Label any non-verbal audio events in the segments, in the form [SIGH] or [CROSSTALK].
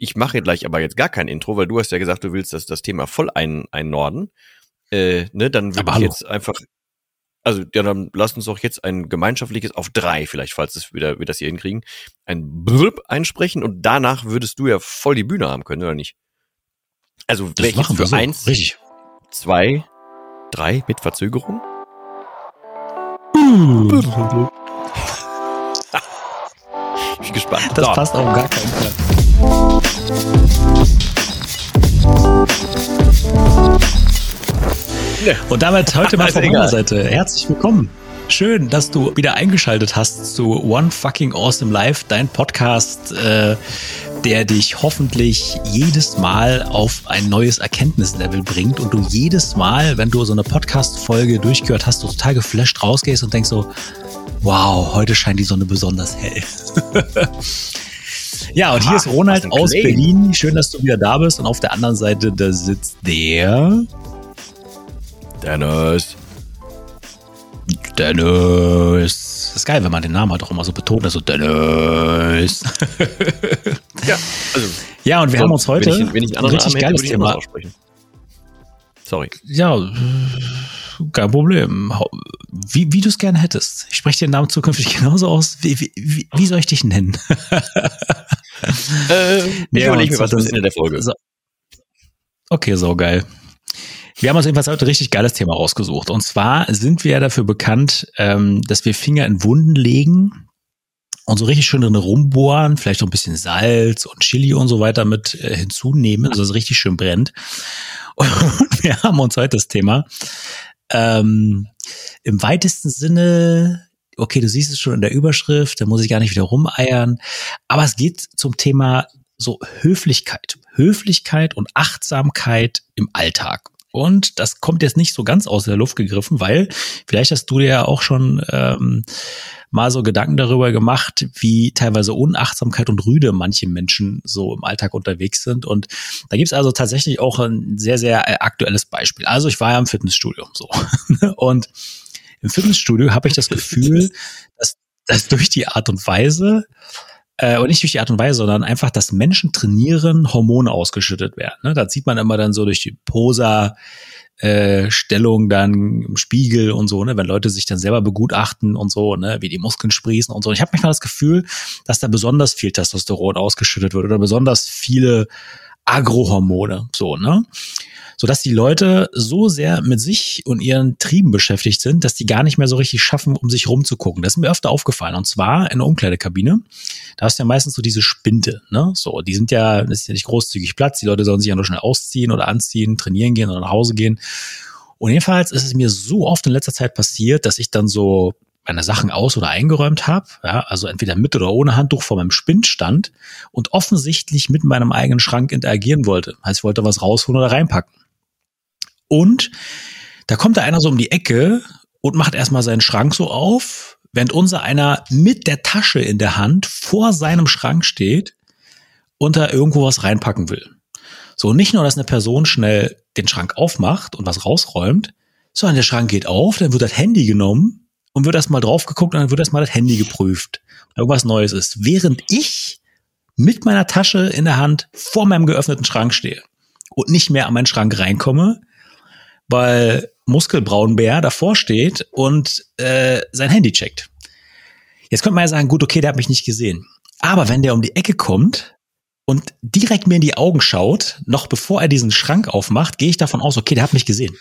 ich mache gleich aber jetzt gar kein Intro, weil du hast ja gesagt, du willst das, das Thema voll ein, einnorden. Äh, ne, dann würde ich hallo. jetzt einfach, also ja, dann lass uns doch jetzt ein gemeinschaftliches auf drei, vielleicht, falls es wieder, wir das hier hinkriegen, ein Blub einsprechen und danach würdest du ja voll die Bühne haben können, oder nicht? Also Das machen wir für so. eins, Richtig. zwei, drei mit Verzögerung? [LAUGHS] Ich bin gespannt. Das So. passt auf gar keinen Fall. Und damit heute mal [LAUGHS] von meiner. Seite. Herzlich willkommen. Schön, dass du wieder eingeschaltet hast zu One Fucking Awesome Life, dein Podcast, äh, der dich hoffentlich jedes Mal auf ein neues Erkenntnislevel bringt und du jedes Mal, wenn du so eine Podcast-Folge durchgehört hast, du total geflasht rausgehst und denkst so, wow, heute scheint die Sonne besonders hell. [LAUGHS] ja, und hier Ah, ist Ronald aus Claim. Berlin. Schön, dass du wieder da bist. Und auf der anderen Seite, da sitzt der Dennis. Dennis. Das ist geil, wenn man den Namen halt auch immer so betont, also Dennis. [LAUGHS] Ja, also ja, und wir haben uns heute wenn ich, wenn ich ein richtig Namen hätte, geiles anders Thema. aussprechen. Sorry. Ja, kein Problem. Wie, wie du es gerne hättest. Ich spreche den Namen zukünftig [LAUGHS] genauso aus. Wie, wie, wie, soll ich dich nennen? [LAUGHS] Äh, ich Ja, überlege mir was bis Ende der Folge. So. Okay, so geil. Wir haben uns jedenfalls heute ein richtig geiles Thema rausgesucht. Und zwar sind wir ja dafür bekannt, ähm, dass wir Finger in Wunden legen und so richtig schön drin rumbohren, vielleicht noch ein bisschen Salz und Chili und so weiter mit äh, hinzunehmen, dass es richtig schön brennt. [LAUGHS] Und wir haben uns heute das Thema ähm, im weitesten Sinne, okay, du siehst es schon in der Überschrift, da muss ich gar nicht wieder rumeiern, aber es geht zum Thema so Höflichkeit. Höflichkeit und Achtsamkeit im Alltag. Und das kommt jetzt nicht so ganz aus der Luft gegriffen, weil vielleicht hast du dir ja auch schon ähm, mal so Gedanken darüber gemacht, wie teilweise Unachtsamkeit und Rüde manche Menschen so im Alltag unterwegs sind. Und da gibt's also tatsächlich auch ein sehr, sehr äh, aktuelles Beispiel. Also ich war ja im Fitnessstudio so. [LAUGHS] Und im Fitnessstudio habe ich das Gefühl, [LAUGHS] dass, dass durch die Art und Weise, äh, und nicht durch die Art und Weise, sondern einfach, dass Menschen trainieren, Hormone ausgeschüttet werden. Ne? Das sieht man immer dann so durch die Posa. Äh, Stellung dann im Spiegel und so, ne, wenn Leute sich dann selber begutachten und so, ne, wie die Muskeln sprießen und so. Und ich habe manchmal das Gefühl, dass da besonders viel Testosteron ausgeschüttet wird oder besonders viele Agrohormone, so, ne? Sodass die Leute so sehr mit sich und ihren Trieben beschäftigt sind, dass die gar nicht mehr so richtig schaffen, um sich rumzugucken. Das ist mir öfter aufgefallen. Und zwar in der Umkleidekabine. Da hast du ja meistens so diese Spinte, ne? So, die sind ja, das ist ja nicht großzügig Platz. Die Leute sollen sich ja nur schnell ausziehen oder anziehen, trainieren gehen oder nach Hause gehen. Und jedenfalls ist es mir so oft in letzter Zeit passiert, dass ich dann so meine Sachen aus- oder eingeräumt habe, ja, also entweder mit oder ohne Handtuch vor meinem Spind stand und offensichtlich mit meinem eigenen Schrank interagieren wollte. Heißt, ich wollte was rausholen oder reinpacken. Und da kommt da einer so um die Ecke und macht erstmal seinen Schrank so auf, während unser einer mit der Tasche in der Hand vor seinem Schrank steht und da irgendwo was reinpacken will. So, nicht nur, dass eine Person schnell den Schrank aufmacht und was rausräumt, sondern der Schrank geht auf, dann wird das Handy genommen und wird erstmal drauf geguckt und dann wird erstmal das Handy geprüft, ob irgendwas Neues ist. Während ich mit meiner Tasche in der Hand vor meinem geöffneten Schrank stehe und nicht mehr an meinen Schrank reinkomme, weil Muskelbraunbär davor steht und äh, sein Handy checkt. Jetzt könnte man ja sagen, gut, okay, der hat mich nicht gesehen. Aber wenn der um die Ecke kommt und direkt mir in die Augen schaut, noch bevor er diesen Schrank aufmacht, gehe ich davon aus, okay, der hat mich gesehen.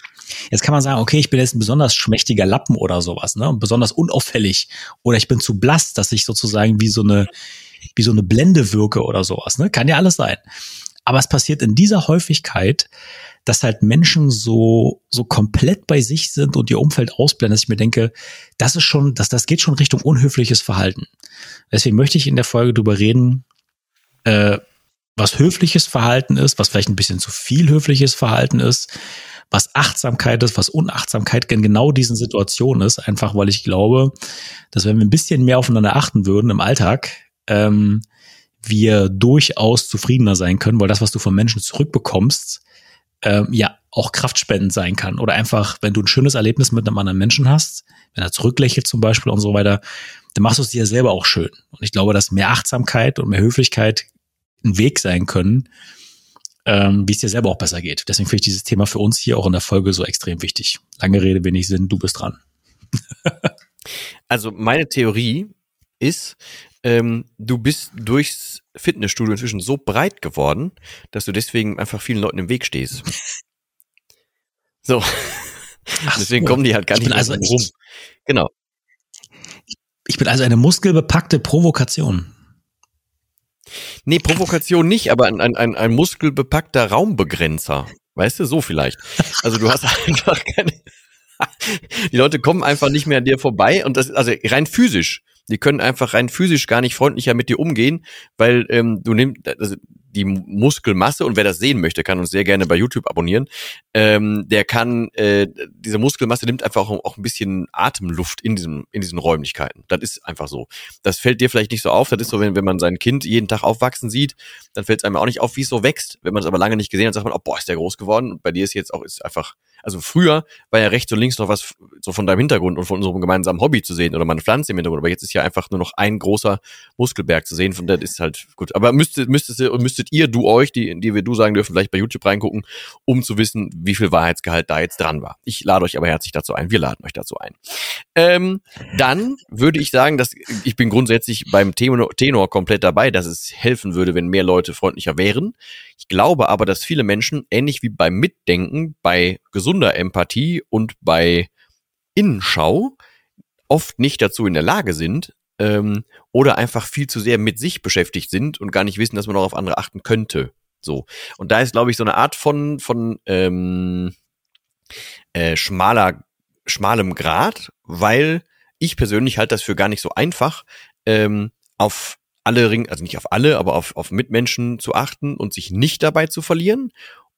Jetzt kann man sagen, okay, ich bin jetzt ein besonders schmächtiger Lappen oder sowas, ne? Und besonders unauffällig. Oder ich bin zu blass, dass ich sozusagen wie so eine, wie so eine Blende wirke oder sowas, ne? Kann ja alles sein. Aber es passiert in dieser Häufigkeit, dass halt Menschen so, so komplett bei sich sind und ihr Umfeld ausblenden, dass ich mir denke, das ist schon, das, das geht schon Richtung unhöfliches Verhalten. Deswegen möchte ich in der Folge drüber reden, äh, was höfliches Verhalten ist, was vielleicht ein bisschen zu viel höfliches Verhalten ist, was Achtsamkeit ist, was Unachtsamkeit in genau diesen Situationen ist, einfach weil ich glaube, dass wenn wir ein bisschen mehr aufeinander achten würden im Alltag, ähm, wir durchaus zufriedener sein können, weil das, was du von Menschen zurückbekommst, ähm, ja auch kraftspendend sein kann. Oder einfach, wenn du ein schönes Erlebnis mit einem anderen Menschen hast, wenn er zurücklächelt zum Beispiel und so weiter, dann machst du es dir selber auch schön. Und ich glaube, dass mehr Achtsamkeit und mehr Höflichkeit ein Weg sein können, ähm, wie es dir selber auch besser geht. Deswegen finde ich dieses Thema für uns hier auch in der Folge so extrem wichtig. Lange Rede, wenig Sinn, du bist dran. [LAUGHS] also meine Theorie ist, ähm, du bist durchs Fitnessstudio inzwischen so breit geworden, dass du deswegen einfach vielen Leuten im Weg stehst. [LAUGHS] So. Ach deswegen so. kommen die halt gar nicht also rum. Genau. Ich bin also eine muskelbepackte Provokation. Nee, Provokation nicht, aber ein, ein, ein muskelbepackter Raumbegrenzer. Weißt du, so vielleicht. Also du hast [LAUGHS] einfach keine. [LAUGHS] Die Leute kommen einfach nicht mehr an dir vorbei und das, also rein physisch. Die können einfach rein physisch gar nicht freundlicher mit dir umgehen, weil ähm, du nimmst, also die Muskelmasse und wer das sehen möchte, kann uns sehr gerne bei YouTube abonnieren. Ähm, der kann, äh, diese Muskelmasse nimmt einfach auch, auch ein bisschen Atemluft in diesen, in diesen Räumlichkeiten. Das ist einfach so. Das fällt dir vielleicht nicht so auf. Das ist so, wenn, wenn man sein Kind jeden Tag aufwachsen sieht, dann fällt es einem auch nicht auf, wie es so wächst. Wenn man es aber lange nicht gesehen hat, sagt man, oh, boah, ist der groß geworden. Und bei dir ist jetzt auch, ist einfach also früher war ja rechts und links noch was so von deinem Hintergrund und von unserem gemeinsamen Hobby zu sehen oder mal eine Pflanze im Hintergrund, aber jetzt ist ja einfach nur noch ein großer Muskelberg zu sehen, von der ist halt gut. Aber müsstet, müsstet, müsstet ihr, du euch, die, die wir du sagen dürfen, vielleicht bei YouTube reingucken, um zu wissen, wie viel Wahrheitsgehalt da jetzt dran war. Ich lade euch aber herzlich dazu ein, wir laden euch dazu ein. Ähm, dann würde ich sagen, dass ich bin grundsätzlich beim Tenor, Tenor komplett dabei, dass es helfen würde, wenn mehr Leute freundlicher wären. Ich glaube aber, dass viele Menschen, ähnlich wie beim Mitdenken, bei gesunder Empathie und bei Innenschau, oft nicht dazu in der Lage sind ähm, oder einfach viel zu sehr mit sich beschäftigt sind und gar nicht wissen, dass man auch auf andere achten könnte. So. Und da ist, glaube ich, so eine Art von, von ähm, äh, schmaler, schmalem Grad, weil ich persönlich halte das für gar nicht so einfach, ähm, auf alle Ring, also nicht auf alle, aber auf, auf Mitmenschen zu achten und sich nicht dabei zu verlieren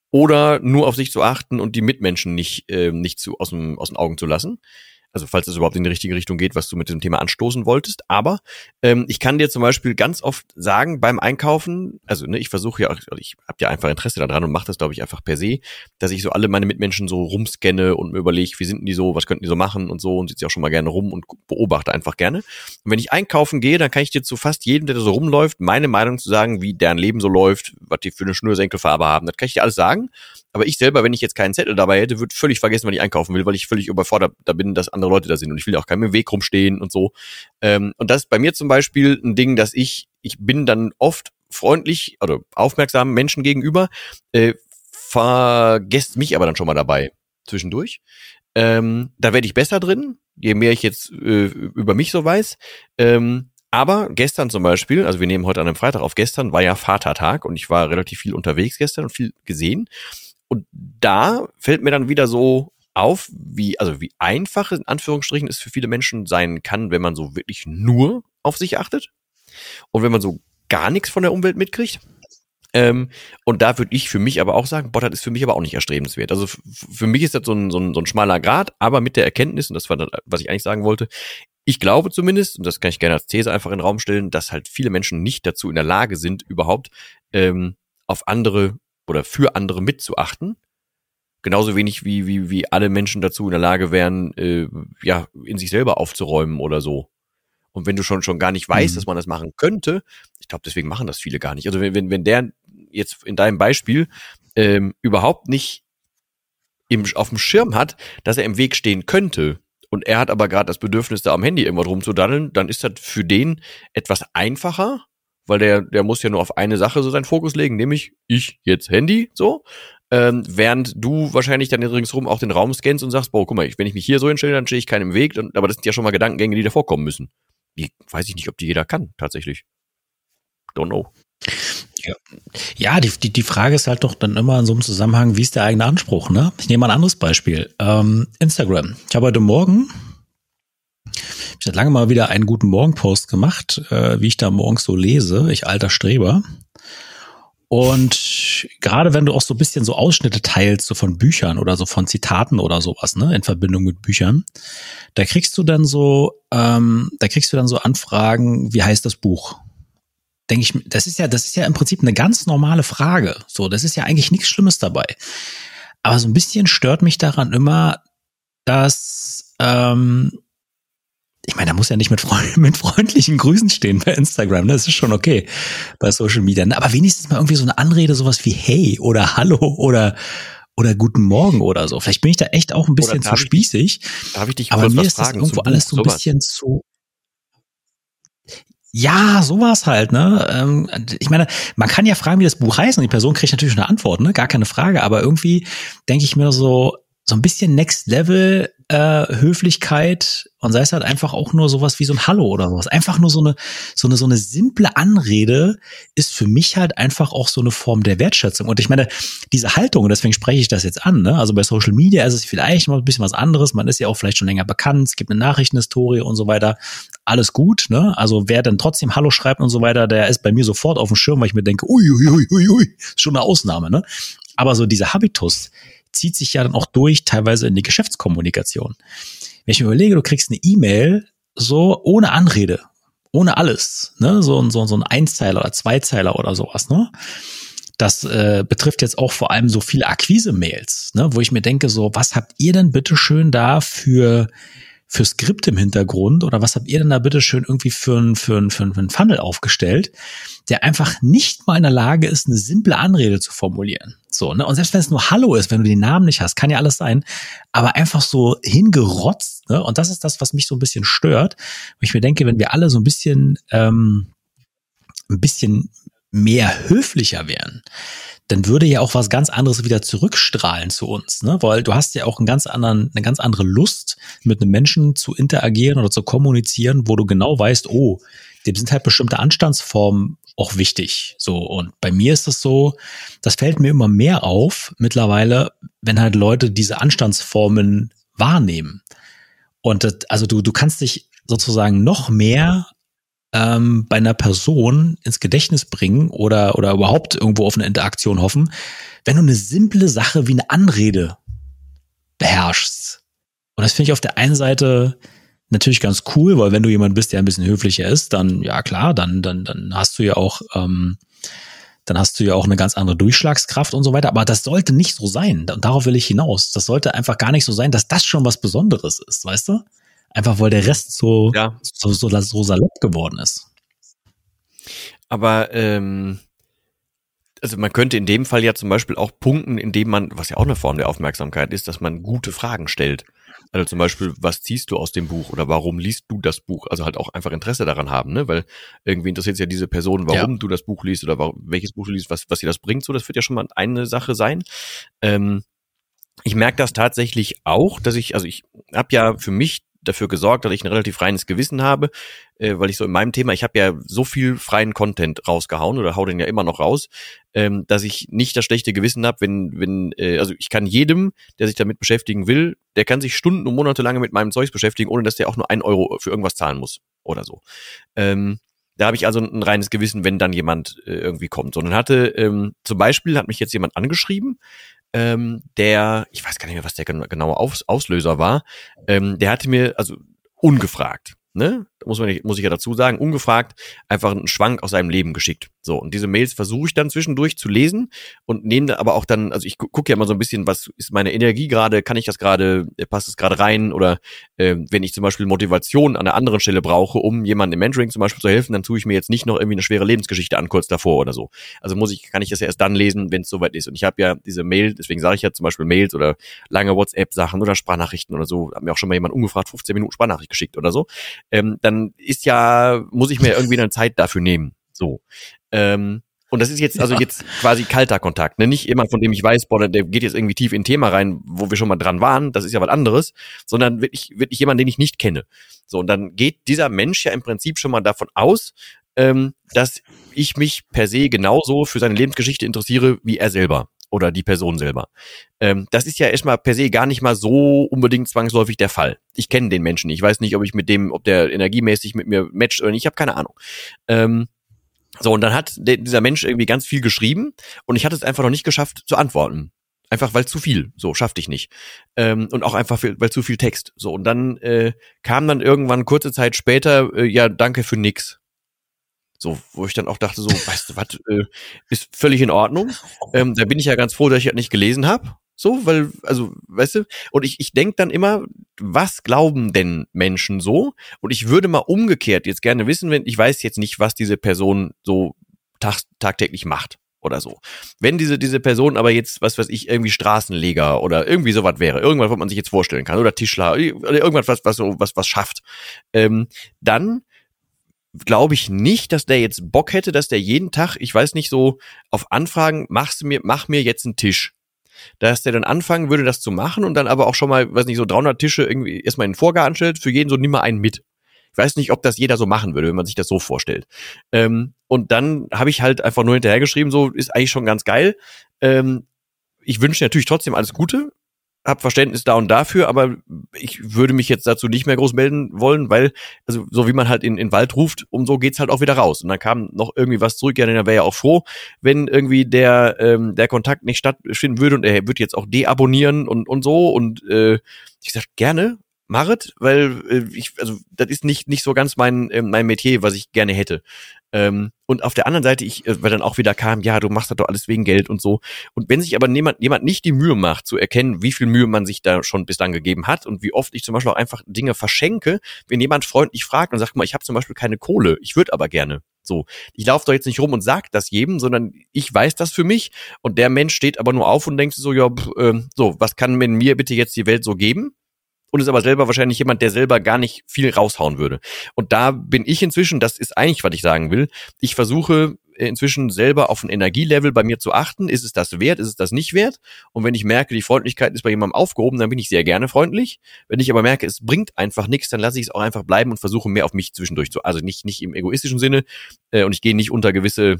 oder nur auf sich zu achten und die Mitmenschen nicht, äh, nicht zu, aus, dem, aus den Augen zu lassen. Also falls es überhaupt in die richtige Richtung geht, was du mit dem Thema anstoßen wolltest. Aber ähm, ich kann dir zum Beispiel ganz oft sagen beim Einkaufen, also ne, ich versuche ja, auch, ich habe ja einfach Interesse daran und mache das, glaube ich, einfach per se, dass ich so alle meine Mitmenschen so rumscanne und mir überlege, wie sind die so, was könnten die so machen und so und sitze auch schon mal gerne rum und beobachte einfach gerne. Und wenn ich einkaufen gehe, dann kann ich dir zu fast jedem, der da so rumläuft, meine Meinung zu sagen, wie deren Leben so läuft, was die für eine Schnürsenkelfarbe haben. Das kann ich dir alles sagen. Aber ich selber, wenn ich jetzt keinen Zettel dabei hätte, würde völlig vergessen, wann ich einkaufen will, weil ich völlig überfordert da bin, dass andere Leute da sind und ich will auch keinem im Weg rumstehen und so. Ähm, und das ist bei mir zum Beispiel ein Ding, dass ich, ich bin dann oft freundlich oder aufmerksam Menschen gegenüber, äh, vergesst mich aber dann schon mal dabei zwischendurch. Ähm, da werde ich besser drin, je mehr ich jetzt äh, über mich so weiß. Ähm, aber gestern zum Beispiel, also wir nehmen heute an einem Freitag auf, gestern war ja Vatertag und ich war relativ viel unterwegs gestern und viel gesehen. Und da fällt mir dann wieder so auf, wie, also wie einfach in Anführungsstrichen es für viele Menschen sein kann, wenn man so wirklich nur auf sich achtet. Und wenn man so gar nichts von der Umwelt mitkriegt. Ähm, und da würde ich für mich aber auch sagen, das ist für mich aber auch nicht erstrebenswert. Also für mich ist das so ein, so, ein, so ein schmaler Grad, aber mit der Erkenntnis, und das war das, was ich eigentlich sagen wollte, ich glaube zumindest, und das kann ich gerne als These einfach in den Raum stellen, dass halt viele Menschen nicht dazu in der Lage sind, überhaupt ähm, auf andere oder für andere mitzuachten. Genauso wenig wie, wie, wie alle Menschen dazu in der Lage wären, äh, ja, in sich selber aufzuräumen oder so. Und wenn du schon, schon gar nicht weißt, mhm. dass man das machen könnte, ich glaube, deswegen machen das viele gar nicht. Also wenn, wenn, wenn der jetzt in deinem Beispiel ähm, überhaupt nicht im, auf dem Schirm hat, dass er im Weg stehen könnte, und er hat aber gerade das Bedürfnis, da am Handy irgendwas rumzudaddeln, dann ist das für den etwas einfacher, weil der, der muss ja nur auf eine Sache so seinen Fokus legen, nämlich ich jetzt Handy, so. Ähm, während du wahrscheinlich dann ringsrum auch den Raum scannst und sagst, boah, guck mal, wenn ich mich hier so hinstelle, dann stehe ich keinem im Weg. Dann, aber das sind ja schon mal Gedankengänge, die da vorkommen müssen. Die weiß ich nicht, ob die jeder kann, tatsächlich. Don't know. Ja, ja die, die, die Frage ist halt doch dann immer in so einem Zusammenhang, wie ist der eigene Anspruch, ne? Ich nehme mal ein anderes Beispiel. Ähm, Instagram. Ich habe heute Morgen ich habe lange mal wieder einen guten Morgenpost gemacht, äh, wie ich da morgens so lese, ich alter Streber. Und gerade wenn du auch so ein bisschen so Ausschnitte teilst, so von Büchern oder so von Zitaten oder sowas, ne, in Verbindung mit Büchern, da kriegst du dann so, ähm, da kriegst du dann so Anfragen, wie heißt das Buch? denke ich, das ist ja, das ist ja im Prinzip eine ganz normale Frage. So, das ist ja eigentlich nichts Schlimmes dabei. Aber so ein bisschen stört mich daran immer, dass ähm, ich meine, da muss ja nicht mit, freund [LAUGHS] mit freundlichen Grüßen stehen bei Instagram, ne? das ist schon okay bei Social Media. Ne? Aber wenigstens mal irgendwie so eine Anrede, sowas wie Hey oder Hallo oder oder Guten Morgen oder so. Vielleicht bin ich da echt auch ein bisschen zu spießig. darf ich dich aber mir ist das irgendwo alles so ein bisschen zu. Ja, sowas halt, ne? Ähm, ich meine, man kann ja fragen, wie das Buch heißt, und die Person kriegt natürlich eine Antwort, ne? Gar keine Frage. Aber irgendwie denke ich mir so, so ein bisschen Next Level äh, Höflichkeit und sei es halt einfach auch nur sowas wie so ein Hallo oder sowas. Einfach nur so eine, so eine, so eine simple Anrede ist für mich halt einfach auch so eine Form der Wertschätzung. Und ich meine, diese Haltung, und deswegen spreche ich das jetzt an, ne? also bei Social Media ist es vielleicht mal ein bisschen was anderes. Man ist ja auch vielleicht schon länger bekannt. Es gibt eine Nachrichtenhistorie und so weiter. Alles gut, ne? Also wer dann trotzdem Hallo schreibt und so weiter, der ist bei mir sofort auf dem Schirm, weil ich mir denke, ui, ui, ui, ui, ui, schon eine Ausnahme, ne? Aber so dieser Habitus, zieht sich ja dann auch durch, teilweise in die Geschäftskommunikation. Wenn ich mir überlege, du kriegst eine E-Mail so ohne Anrede, ohne alles, ne, so, so, so ein Einzeiler oder Zweizeiler oder sowas, ne? Das äh, betrifft jetzt auch vor allem so viele Akquise-Mails, ne, wo ich mir denke, so, was habt ihr denn bitte schön da für für Skript im Hintergrund oder was habt ihr denn da bitte schön irgendwie für ein, für ein, für ein, für ein Funnel aufgestellt, der einfach nicht mal in der Lage ist, eine simple Anrede zu formulieren. So, ne? Und selbst wenn es nur Hallo ist, wenn du den Namen nicht hast, kann ja alles sein, aber einfach so hingerotzt, ne? Und das ist das, was mich so ein bisschen stört. Und ich mir denke, wenn wir alle so ein bisschen, ähm, ein bisschen mehr höflicher wären, dann würde ja auch was ganz anderes wieder zurückstrahlen zu uns, ne? Weil du hast ja auch einen ganz anderen, eine ganz andere Lust, mit einem Menschen zu interagieren oder zu kommunizieren, wo du genau weißt, oh, dem sind halt bestimmte Anstandsformen auch wichtig. So, und bei mir ist es so, das fällt mir immer mehr auf mittlerweile, wenn halt Leute diese Anstandsformen wahrnehmen. Und das, also du, du kannst dich sozusagen noch mehr ähm, bei einer Person ins Gedächtnis bringen oder, oder überhaupt irgendwo auf eine Interaktion hoffen, wenn du eine simple Sache wie eine Anrede beherrschst. Und das finde ich auf der einen Seite natürlich ganz cool, weil wenn du jemand bist, der ein bisschen höflicher ist, dann, ja klar, dann, dann, dann hast du ja auch, ähm, dann hast du ja auch eine ganz andere Durchschlagskraft und so weiter. Aber das sollte nicht so sein. Und darauf will ich hinaus. Das sollte einfach gar nicht so sein, dass das schon was Besonderes ist, weißt du? Einfach weil der Rest so, ja. so, so, so salopp geworden ist. Aber ähm, also man könnte in dem Fall ja zum Beispiel auch punkten, indem man, was ja auch eine Form der Aufmerksamkeit ist, dass man gute Fragen stellt. Also zum Beispiel, was ziehst du aus dem Buch oder warum liest du das Buch? Also halt auch einfach Interesse daran haben, ne? Weil irgendwie interessiert ja diese Person, warum ja. du das Buch liest oder warum, welches Buch du liest, was, was dir das bringt. So, das wird ja schon mal eine Sache sein. Ähm, ich merke das tatsächlich auch, dass ich, also ich habe ja für mich dafür gesorgt, dass ich ein relativ reines Gewissen habe, äh, weil ich so in meinem Thema, ich habe ja so viel freien Content rausgehauen oder hau den ja immer noch raus, ähm, dass ich nicht das schlechte Gewissen habe, wenn, wenn, äh, also ich kann jedem, der sich damit beschäftigen will, der kann sich Stunden und Monate lange mit meinem Zeugs beschäftigen, ohne dass der auch nur ein Euro für irgendwas zahlen muss oder so. Ähm, da habe ich also ein reines Gewissen, wenn dann jemand äh, irgendwie kommt. Sondern hatte ähm, zum Beispiel hat mich jetzt jemand angeschrieben, ähm, der, ich weiß gar nicht mehr, was der genaue Aus Auslöser war, ähm, der hatte mir, also ungefragt, ne? Muss man muss ich ja dazu sagen, ungefragt einfach einen Schwank aus seinem Leben geschickt. So, und diese Mails versuche ich dann zwischendurch zu lesen und nehme aber auch dann, also ich gucke ja immer so ein bisschen, was ist meine Energie gerade, kann ich das gerade, äh, passt es gerade rein oder äh, wenn ich zum Beispiel Motivation an einer anderen Stelle brauche, um jemandem im Mentoring zum Beispiel zu helfen, dann tue ich mir jetzt nicht noch irgendwie eine schwere Lebensgeschichte an kurz davor oder so. Also muss ich, kann ich das ja erst dann lesen, wenn es soweit ist. Und ich habe ja diese Mail, deswegen sage ich ja zum Beispiel Mails oder lange WhatsApp-Sachen oder Sprachnachrichten oder so, hat mir auch schon mal jemand ungefragt 15 Minuten Sprachnachricht geschickt oder so. Ähm, dann ist ja, muss ich mir irgendwie eine Zeit dafür nehmen. So. Ähm, und das ist jetzt also jetzt quasi kalter Kontakt, ne? Nicht jemand, von dem ich weiß, boah, der geht jetzt irgendwie tief in ein Thema rein, wo wir schon mal dran waren, das ist ja was anderes, sondern wirklich, wirklich jemand, den ich nicht kenne. So, und dann geht dieser Mensch ja im Prinzip schon mal davon aus, ähm, dass ich mich per se genauso für seine Lebensgeschichte interessiere wie er selber oder die Person selber. Ähm, das ist ja erstmal per se gar nicht mal so unbedingt zwangsläufig der Fall. Ich kenne den Menschen. Ich weiß nicht, ob ich mit dem, ob der energiemäßig mit mir matcht oder nicht. Ich habe keine Ahnung. Ähm, so, und dann hat dieser Mensch irgendwie ganz viel geschrieben und ich hatte es einfach noch nicht geschafft zu antworten. Einfach weil zu viel, so schaffte ich nicht. Ähm, und auch einfach weil zu viel Text. So, und dann äh, kam dann irgendwann kurze Zeit später, äh, ja, danke für nix. So, wo ich dann auch dachte, so, weißt du was, äh, ist völlig in Ordnung. Ähm, da bin ich ja ganz froh, dass ich das nicht gelesen habe. So, weil, also, weißt du, und ich, ich denke dann immer, was glauben denn Menschen so? Und ich würde mal umgekehrt jetzt gerne wissen, wenn ich weiß jetzt nicht, was diese Person so tag, tagtäglich macht oder so. Wenn diese, diese Person aber jetzt, was weiß ich, irgendwie Straßenleger oder irgendwie sowas wäre, irgendwas, was man sich jetzt vorstellen kann, oder Tischler, oder irgendwas, was, was, was, was schafft, ähm, dann glaube ich nicht, dass der jetzt Bock hätte, dass der jeden Tag, ich weiß nicht, so auf Anfragen, machst du mir, mach mir jetzt einen Tisch. Dass der dann anfangen würde, das zu machen und dann aber auch schon mal, weiß nicht, so 300 Tische irgendwie erstmal in den Vorgarten stellt, für jeden so nimm mal einen mit. Ich weiß nicht, ob das jeder so machen würde, wenn man sich das so vorstellt. Ähm, und dann habe ich halt einfach nur hinterhergeschrieben, so ist eigentlich schon ganz geil. Ähm, ich wünsche natürlich trotzdem alles Gute, hab Verständnis da und dafür, aber ich würde mich jetzt dazu nicht mehr groß melden wollen, weil, also so wie man halt in, in Wald ruft, um so geht's halt auch wieder raus. Und dann kam noch irgendwie was zurück, ja, dann wäre ja auch froh, wenn irgendwie der, ähm, der Kontakt nicht stattfinden würde und er würde jetzt auch deabonnieren und, und so. Und äh, ich sag gerne, machet, weil äh, ich, also das ist nicht, nicht so ganz mein, äh, mein Metier, was ich gerne hätte. Ähm, und auf der anderen Seite, ich, äh, weil dann auch wieder kam, ja, du machst das doch alles wegen Geld und so. Und wenn sich aber jemand, jemand nicht die Mühe macht, zu erkennen, wie viel Mühe man sich da schon bislang gegeben hat und wie oft ich zum Beispiel auch einfach Dinge verschenke, wenn jemand freundlich fragt und sagt, mal, ich habe zum Beispiel keine Kohle, ich würde aber gerne. So, ich laufe doch jetzt nicht rum und sag das jedem, sondern ich weiß das für mich und der Mensch steht aber nur auf und denkt so, ja, pff, äh, so, was kann mir bitte jetzt die Welt so geben? Und ist aber selber wahrscheinlich jemand, der selber gar nicht viel raushauen würde. Und da bin ich inzwischen, das ist eigentlich, was ich sagen will, ich versuche inzwischen selber auf ein Energielevel bei mir zu achten. Ist es das wert? Ist es das nicht wert? Und wenn ich merke, die Freundlichkeit ist bei jemandem aufgehoben, dann bin ich sehr gerne freundlich. Wenn ich aber merke, es bringt einfach nichts, dann lasse ich es auch einfach bleiben und versuche mehr auf mich zwischendurch zu, also nicht, nicht im egoistischen Sinne, äh, und ich gehe nicht unter gewisse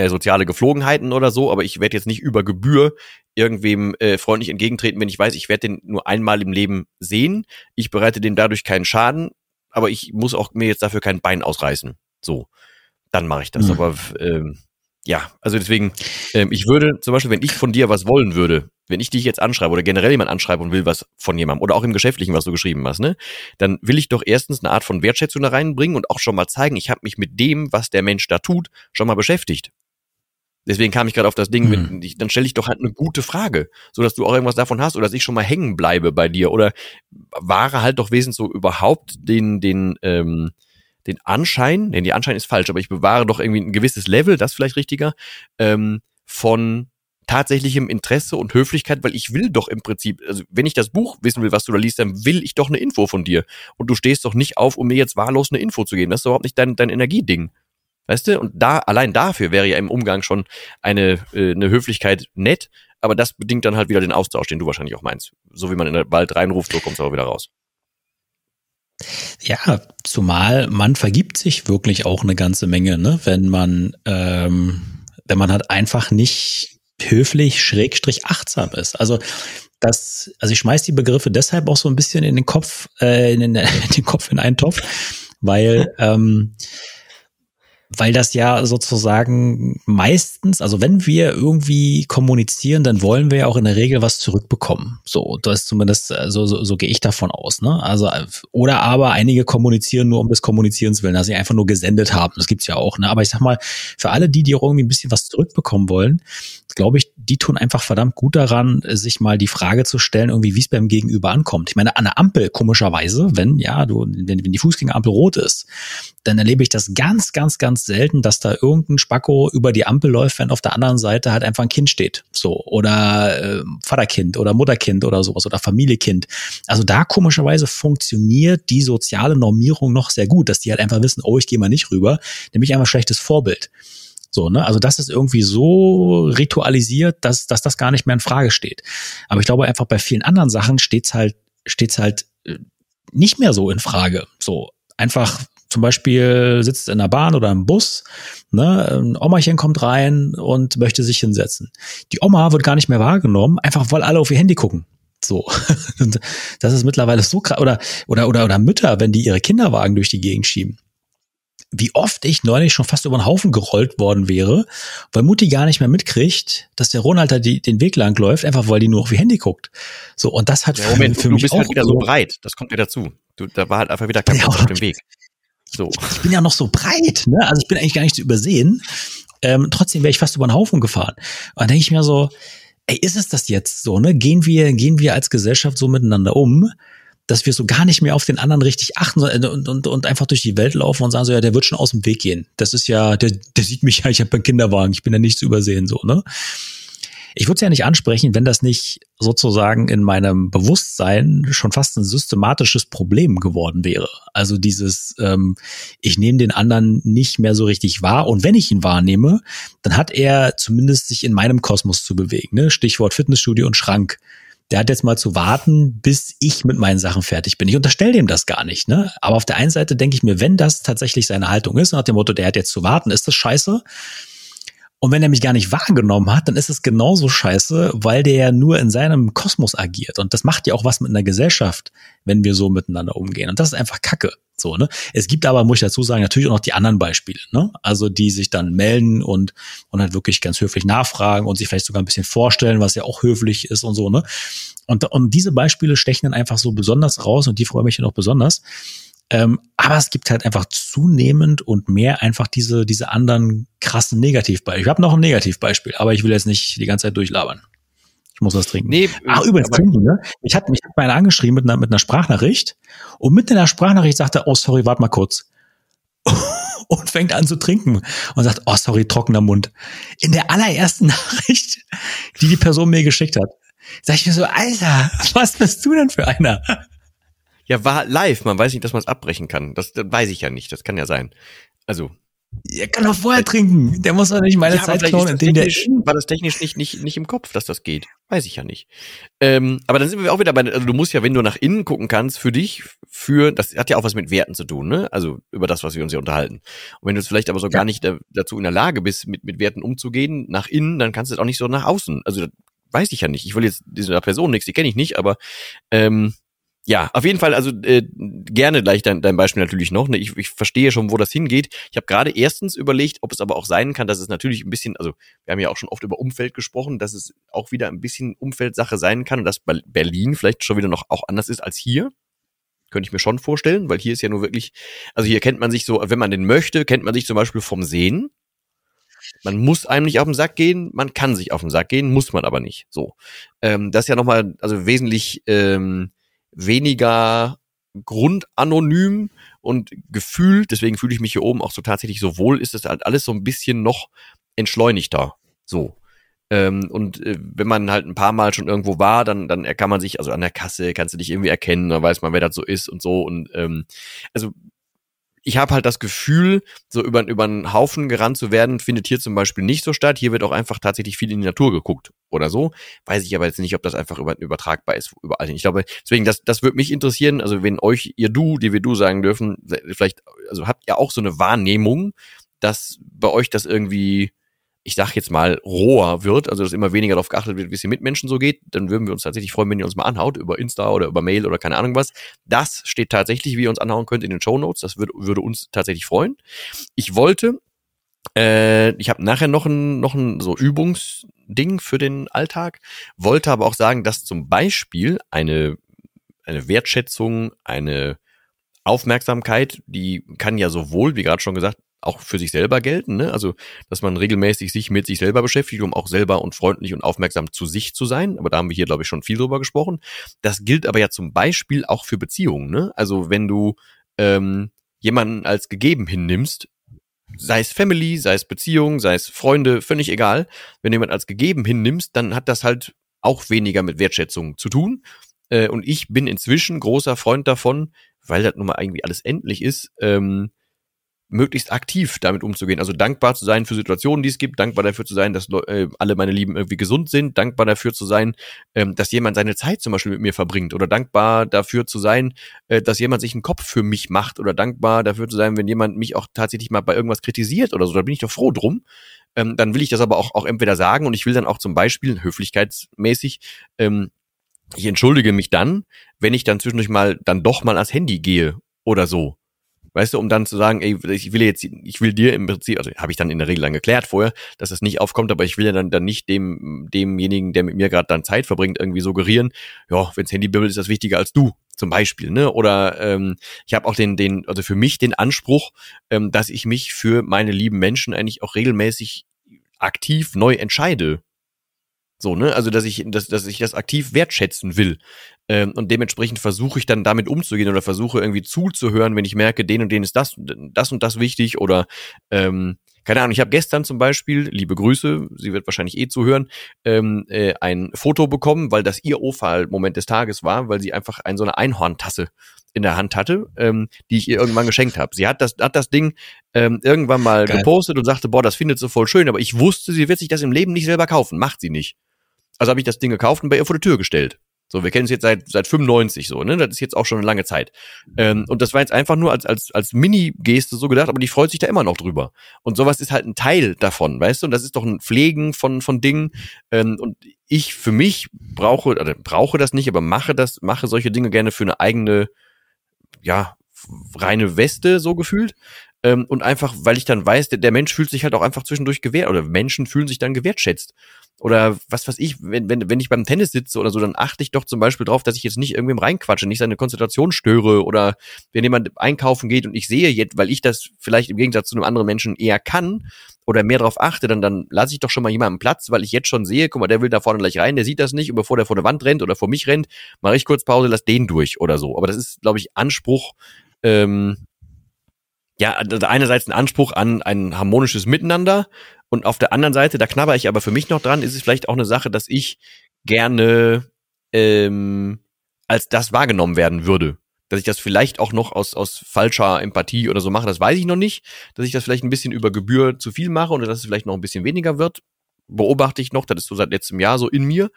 äh, soziale Geflogenheiten oder so, aber ich werde jetzt nicht über Gebühr irgendwem äh, freundlich entgegentreten, wenn ich weiß, ich werde den nur einmal im Leben sehen. Ich bereite dem dadurch keinen Schaden, aber ich muss auch mir jetzt dafür kein Bein ausreißen. So, dann mache ich das. Mhm. Aber ähm, ja, also deswegen, ähm, ich würde zum Beispiel, wenn ich von dir was wollen würde, wenn ich dich jetzt anschreibe oder generell jemand anschreibe und will was von jemandem oder auch im Geschäftlichen, was du geschrieben hast, ne, dann will ich doch erstens eine Art von Wertschätzung da reinbringen und auch schon mal zeigen, ich habe mich mit dem, was der Mensch da tut, schon mal beschäftigt. Deswegen kam ich gerade auf das Ding, mhm. mit, dann stelle ich doch halt eine gute Frage, so dass du auch irgendwas davon hast oder dass ich schon mal hängen bleibe bei dir oder wahre halt doch wesentlich so überhaupt den den ähm, den Anschein, denn die Anschein ist falsch, aber ich bewahre doch irgendwie ein gewisses Level, das vielleicht richtiger, ähm, von tatsächlichem Interesse und Höflichkeit, weil ich will doch im Prinzip, also wenn ich das Buch wissen will, was du da liest, dann will ich doch eine Info von dir. Und du stehst doch nicht auf, um mir jetzt wahllos eine Info zu geben. Das ist überhaupt nicht dein, dein Energieding. Weißt du? Und da, allein dafür wäre ja im Umgang schon eine, äh, eine Höflichkeit nett, aber das bedingt dann halt wieder den Austausch, den du wahrscheinlich auch meinst. So wie man in den Wald reinruft, so kommt es aber wieder raus. Ja, zumal man vergibt sich wirklich auch eine ganze Menge, ne? wenn man, ähm, wenn man halt einfach nicht höflich, schrägstrich achtsam ist. Also das, also ich schmeiß die Begriffe deshalb auch so ein bisschen in den Kopf, äh, in den, [LAUGHS] in den Kopf in einen Topf, weil ähm, weil das ja sozusagen meistens, also wenn wir irgendwie kommunizieren, dann wollen wir ja auch in der Regel was zurückbekommen. So, das ist zumindest, äh, so, so, so gehe ich davon aus. Ne? Also, oder aber einige kommunizieren nur um des Kommunizierens willen, dass sie einfach nur gesendet haben. Das gibt's ja auch. Ne? Aber ich sag mal, für alle die, die auch irgendwie ein bisschen was zurückbekommen wollen, glaube ich, die tun einfach verdammt gut daran, sich mal die Frage zu stellen, irgendwie, wie es beim Gegenüber ankommt. Ich meine, an der Ampel, komischerweise, wenn, ja, du, wenn, wenn die Fußgängerampel rot ist, dann erlebe ich das ganz, ganz, ganz selten, dass da irgendein Spacko über die Ampel läuft, wenn auf der anderen Seite halt einfach ein Kind steht. So. Oder äh, Vaterkind oder Mutterkind oder sowas oder Familiekind. Also da komischerweise funktioniert die soziale Normierung noch sehr gut, dass die halt einfach wissen, oh, ich gehe mal nicht rüber, nämlich einfach schlechtes Vorbild. So, ne? Also das ist irgendwie so ritualisiert, dass, dass das gar nicht mehr in Frage steht. Aber ich glaube einfach bei vielen anderen Sachen steht's halt, steht's halt äh, nicht mehr so in Frage. So einfach zum Beispiel sitzt in der Bahn oder im Bus, ne, ein Omachen kommt rein und möchte sich hinsetzen. Die Oma wird gar nicht mehr wahrgenommen, einfach weil alle auf ihr Handy gucken. So. [LAUGHS] das ist mittlerweile so krass. Oder, oder, oder, oder Mütter, wenn die ihre Kinderwagen durch die Gegend schieben. Wie oft ich neulich schon fast über den Haufen gerollt worden wäre, weil Mutti gar nicht mehr mitkriegt, dass der Ronalder die, den Weg lang läuft, einfach weil die nur auf ihr Handy guckt. So, und das hat ja, Moment, für, für du mich bist halt auch halt wieder so breit. Das kommt mir dazu. Du, da war halt einfach wieder kein ja, auf dem Weg. So. Ich bin ja noch so breit, ne? Also ich bin eigentlich gar nicht zu übersehen. Ähm, trotzdem wäre ich fast über den Haufen gefahren. Und dann denke ich mir so, ey, ist es das jetzt so, ne? Gehen wir, gehen wir als Gesellschaft so miteinander um, dass wir so gar nicht mehr auf den anderen richtig achten und, und, und einfach durch die Welt laufen und sagen so, ja, der wird schon aus dem Weg gehen. Das ist ja, der, der sieht mich ja, ich habe einen Kinderwagen, ich bin ja nicht zu übersehen, so, ne? Ich würde es ja nicht ansprechen, wenn das nicht sozusagen in meinem Bewusstsein schon fast ein systematisches Problem geworden wäre. Also dieses, ähm, ich nehme den anderen nicht mehr so richtig wahr und wenn ich ihn wahrnehme, dann hat er zumindest sich in meinem Kosmos zu bewegen. Ne? Stichwort Fitnessstudio und Schrank der hat jetzt mal zu warten, bis ich mit meinen Sachen fertig bin. Ich unterstelle dem das gar nicht, ne? Aber auf der einen Seite denke ich mir, wenn das tatsächlich seine Haltung ist, nach dem Motto, der hat jetzt zu warten, ist das scheiße. Und wenn er mich gar nicht wahrgenommen hat, dann ist es genauso scheiße, weil der ja nur in seinem Kosmos agiert. Und das macht ja auch was mit einer Gesellschaft, wenn wir so miteinander umgehen. Und das ist einfach Kacke. So, ne? Es gibt aber, muss ich dazu sagen, natürlich auch noch die anderen Beispiele, ne? Also die sich dann melden und, und halt wirklich ganz höflich nachfragen und sich vielleicht sogar ein bisschen vorstellen, was ja auch höflich ist und so, ne? Und, und diese Beispiele stechen dann einfach so besonders raus und die freuen mich dann auch besonders. Ähm, aber es gibt halt einfach zunehmend und mehr einfach diese, diese anderen krassen Negativbeispiele. Ich habe noch ein Negativbeispiel, aber ich will jetzt nicht die ganze Zeit durchlabern. Ich muss was trinken. Nee, Ach, übrigens, trinken, ne? Ich hatte mich mal angeschrieben mit einer, mit einer Sprachnachricht und mitten in der Sprachnachricht sagte er, oh, sorry, warte mal kurz. [LAUGHS] und fängt an zu trinken und sagt, oh, sorry, trockener Mund. In der allerersten [LAUGHS] Nachricht, die die Person mir geschickt hat, sag ich mir so, Alter, was bist du denn für einer? Ja, war live. Man weiß nicht, dass man es abbrechen kann. Das, das weiß ich ja nicht. Das kann ja sein. Also. Er kann doch vorher trinken. Der muss doch nicht meine ja, Zeit klauen, indem der. War das technisch nicht, nicht, nicht im Kopf, dass das geht? Weiß ich ja nicht. Ähm, aber dann sind wir auch wieder bei, also du musst ja, wenn du nach innen gucken kannst, für dich, für, das hat ja auch was mit Werten zu tun, ne? Also über das, was wir uns hier unterhalten. Und wenn du jetzt vielleicht aber so ja. gar nicht da, dazu in der Lage bist, mit, mit Werten umzugehen, nach innen, dann kannst du es auch nicht so nach außen. Also weiß ich ja nicht. Ich will jetzt dieser Person nichts, die kenne ich nicht, aber ähm, ja, auf jeden Fall, also äh, gerne gleich dein, dein Beispiel natürlich noch. Ne? Ich, ich verstehe schon, wo das hingeht. Ich habe gerade erstens überlegt, ob es aber auch sein kann, dass es natürlich ein bisschen, also wir haben ja auch schon oft über Umfeld gesprochen, dass es auch wieder ein bisschen Umfeldsache sein kann und dass Berlin vielleicht schon wieder noch auch anders ist als hier. Könnte ich mir schon vorstellen, weil hier ist ja nur wirklich, also hier kennt man sich so, wenn man den möchte, kennt man sich zum Beispiel vom Sehen. Man muss einem nicht auf den Sack gehen, man kann sich auf den Sack gehen, muss man aber nicht. So, ähm, das ist ja nochmal, also wesentlich ähm, weniger grundanonym und gefühlt, deswegen fühle ich mich hier oben auch so tatsächlich so wohl, ist das halt alles so ein bisschen noch entschleunigter. So. Ähm, und äh, wenn man halt ein paar Mal schon irgendwo war, dann, dann kann man sich, also an der Kasse kannst du dich irgendwie erkennen, dann weiß man, wer das so ist und so. Und ähm, also ich habe halt das Gefühl, so über, über einen Haufen gerannt zu werden, findet hier zum Beispiel nicht so statt. Hier wird auch einfach tatsächlich viel in die Natur geguckt oder so. Weiß ich aber jetzt nicht, ob das einfach über, übertragbar ist überall. Ich glaube, deswegen, das, das würde mich interessieren. Also wenn euch, ihr du, die wir du sagen dürfen, vielleicht, also habt ihr auch so eine Wahrnehmung, dass bei euch das irgendwie ich sag jetzt mal, roher wird, also dass immer weniger darauf geachtet wird, wie es den Mitmenschen so geht, dann würden wir uns tatsächlich freuen, wenn ihr uns mal anhaut, über Insta oder über Mail oder keine Ahnung was. Das steht tatsächlich, wie ihr uns anhauen könnt, in den Show Notes. Das würde, würde uns tatsächlich freuen. Ich wollte, äh, ich habe nachher noch ein, noch ein so Übungsding für den Alltag, wollte aber auch sagen, dass zum Beispiel eine, eine Wertschätzung, eine Aufmerksamkeit, die kann ja sowohl, wie gerade schon gesagt, auch für sich selber gelten, ne? Also, dass man regelmäßig sich mit sich selber beschäftigt, um auch selber und freundlich und aufmerksam zu sich zu sein. Aber da haben wir hier, glaube ich, schon viel drüber gesprochen. Das gilt aber ja zum Beispiel auch für Beziehungen, ne? Also, wenn du ähm, jemanden als gegeben hinnimmst, sei es Family, sei es Beziehung, sei es Freunde, völlig egal. Wenn du jemanden als gegeben hinnimmst, dann hat das halt auch weniger mit Wertschätzung zu tun. Äh, und ich bin inzwischen großer Freund davon, weil das nun mal irgendwie alles endlich ist, ähm, möglichst aktiv damit umzugehen. Also dankbar zu sein für Situationen, die es gibt, dankbar dafür zu sein, dass äh, alle meine Lieben irgendwie gesund sind, dankbar dafür zu sein, ähm, dass jemand seine Zeit zum Beispiel mit mir verbringt oder dankbar dafür zu sein, äh, dass jemand sich einen Kopf für mich macht oder dankbar dafür zu sein, wenn jemand mich auch tatsächlich mal bei irgendwas kritisiert oder so, da bin ich doch froh drum. Ähm, dann will ich das aber auch, auch entweder sagen und ich will dann auch zum Beispiel höflichkeitsmäßig ähm, ich entschuldige mich dann, wenn ich dann zwischendurch mal dann doch mal ans Handy gehe oder so. Weißt du, um dann zu sagen, ey, ich will jetzt, ich will dir im Prinzip, also habe ich dann in der Regel dann geklärt vorher, dass das nicht aufkommt, aber ich will ja dann, dann nicht dem, demjenigen, der mit mir gerade dann Zeit verbringt, irgendwie suggerieren, ja, wenns Handy bimmelt, ist das wichtiger als du, zum Beispiel, ne? Oder ähm, ich habe auch den, den, also für mich den Anspruch, ähm, dass ich mich für meine lieben Menschen eigentlich auch regelmäßig aktiv neu entscheide. So, ne? Also, dass ich, dass, dass ich das aktiv wertschätzen will. Ähm, und dementsprechend versuche ich dann damit umzugehen oder versuche irgendwie zuzuhören, wenn ich merke, den und denen ist das, das und das wichtig oder ähm, keine Ahnung, ich habe gestern zum Beispiel, liebe Grüße, sie wird wahrscheinlich eh zuhören, ähm, äh, ein Foto bekommen, weil das ihr Ofal-Moment des Tages war, weil sie einfach ein, so eine Einhorntasse in der Hand hatte, ähm, die ich ihr irgendwann geschenkt habe. Sie hat das, hat das Ding ähm, irgendwann mal Geil. gepostet und sagte, boah, das findet sie voll schön, aber ich wusste, sie wird sich das im Leben nicht selber kaufen. Macht sie nicht. Also habe ich das Ding gekauft und bei ihr vor die Tür gestellt. So, wir kennen es jetzt seit seit 95 so, ne? Das ist jetzt auch schon eine lange Zeit. Ähm, und das war jetzt einfach nur als als als Mini-Geste so gedacht, aber die freut sich da immer noch drüber. Und sowas ist halt ein Teil davon, weißt du? Und das ist doch ein Pflegen von von Dingen. Ähm, und ich für mich brauche oder brauche das nicht, aber mache das mache solche Dinge gerne für eine eigene ja reine Weste so gefühlt. Ähm, und einfach, weil ich dann weiß, der, der Mensch fühlt sich halt auch einfach zwischendurch gewährt oder Menschen fühlen sich dann gewertschätzt. Oder was weiß ich, wenn, wenn, wenn ich beim Tennis sitze oder so, dann achte ich doch zum Beispiel drauf, dass ich jetzt nicht irgendwem reinquatsche, nicht seine Konzentration störe oder wenn jemand einkaufen geht und ich sehe jetzt, weil ich das vielleicht im Gegensatz zu einem anderen Menschen eher kann oder mehr darauf achte, dann, dann lasse ich doch schon mal jemanden Platz, weil ich jetzt schon sehe, guck mal, der will da vorne gleich rein, der sieht das nicht und bevor der vor der Wand rennt oder vor mich rennt, mache ich kurz Pause, lass den durch oder so. Aber das ist, glaube ich, Anspruch, ähm, ja, einerseits ein Anspruch an ein harmonisches Miteinander und auf der anderen Seite, da knabber ich aber für mich noch dran, ist es vielleicht auch eine Sache, dass ich gerne ähm, als das wahrgenommen werden würde. Dass ich das vielleicht auch noch aus, aus falscher Empathie oder so mache, das weiß ich noch nicht. Dass ich das vielleicht ein bisschen über Gebühr zu viel mache oder dass es vielleicht noch ein bisschen weniger wird, beobachte ich noch. Das ist so seit letztem Jahr so in mir.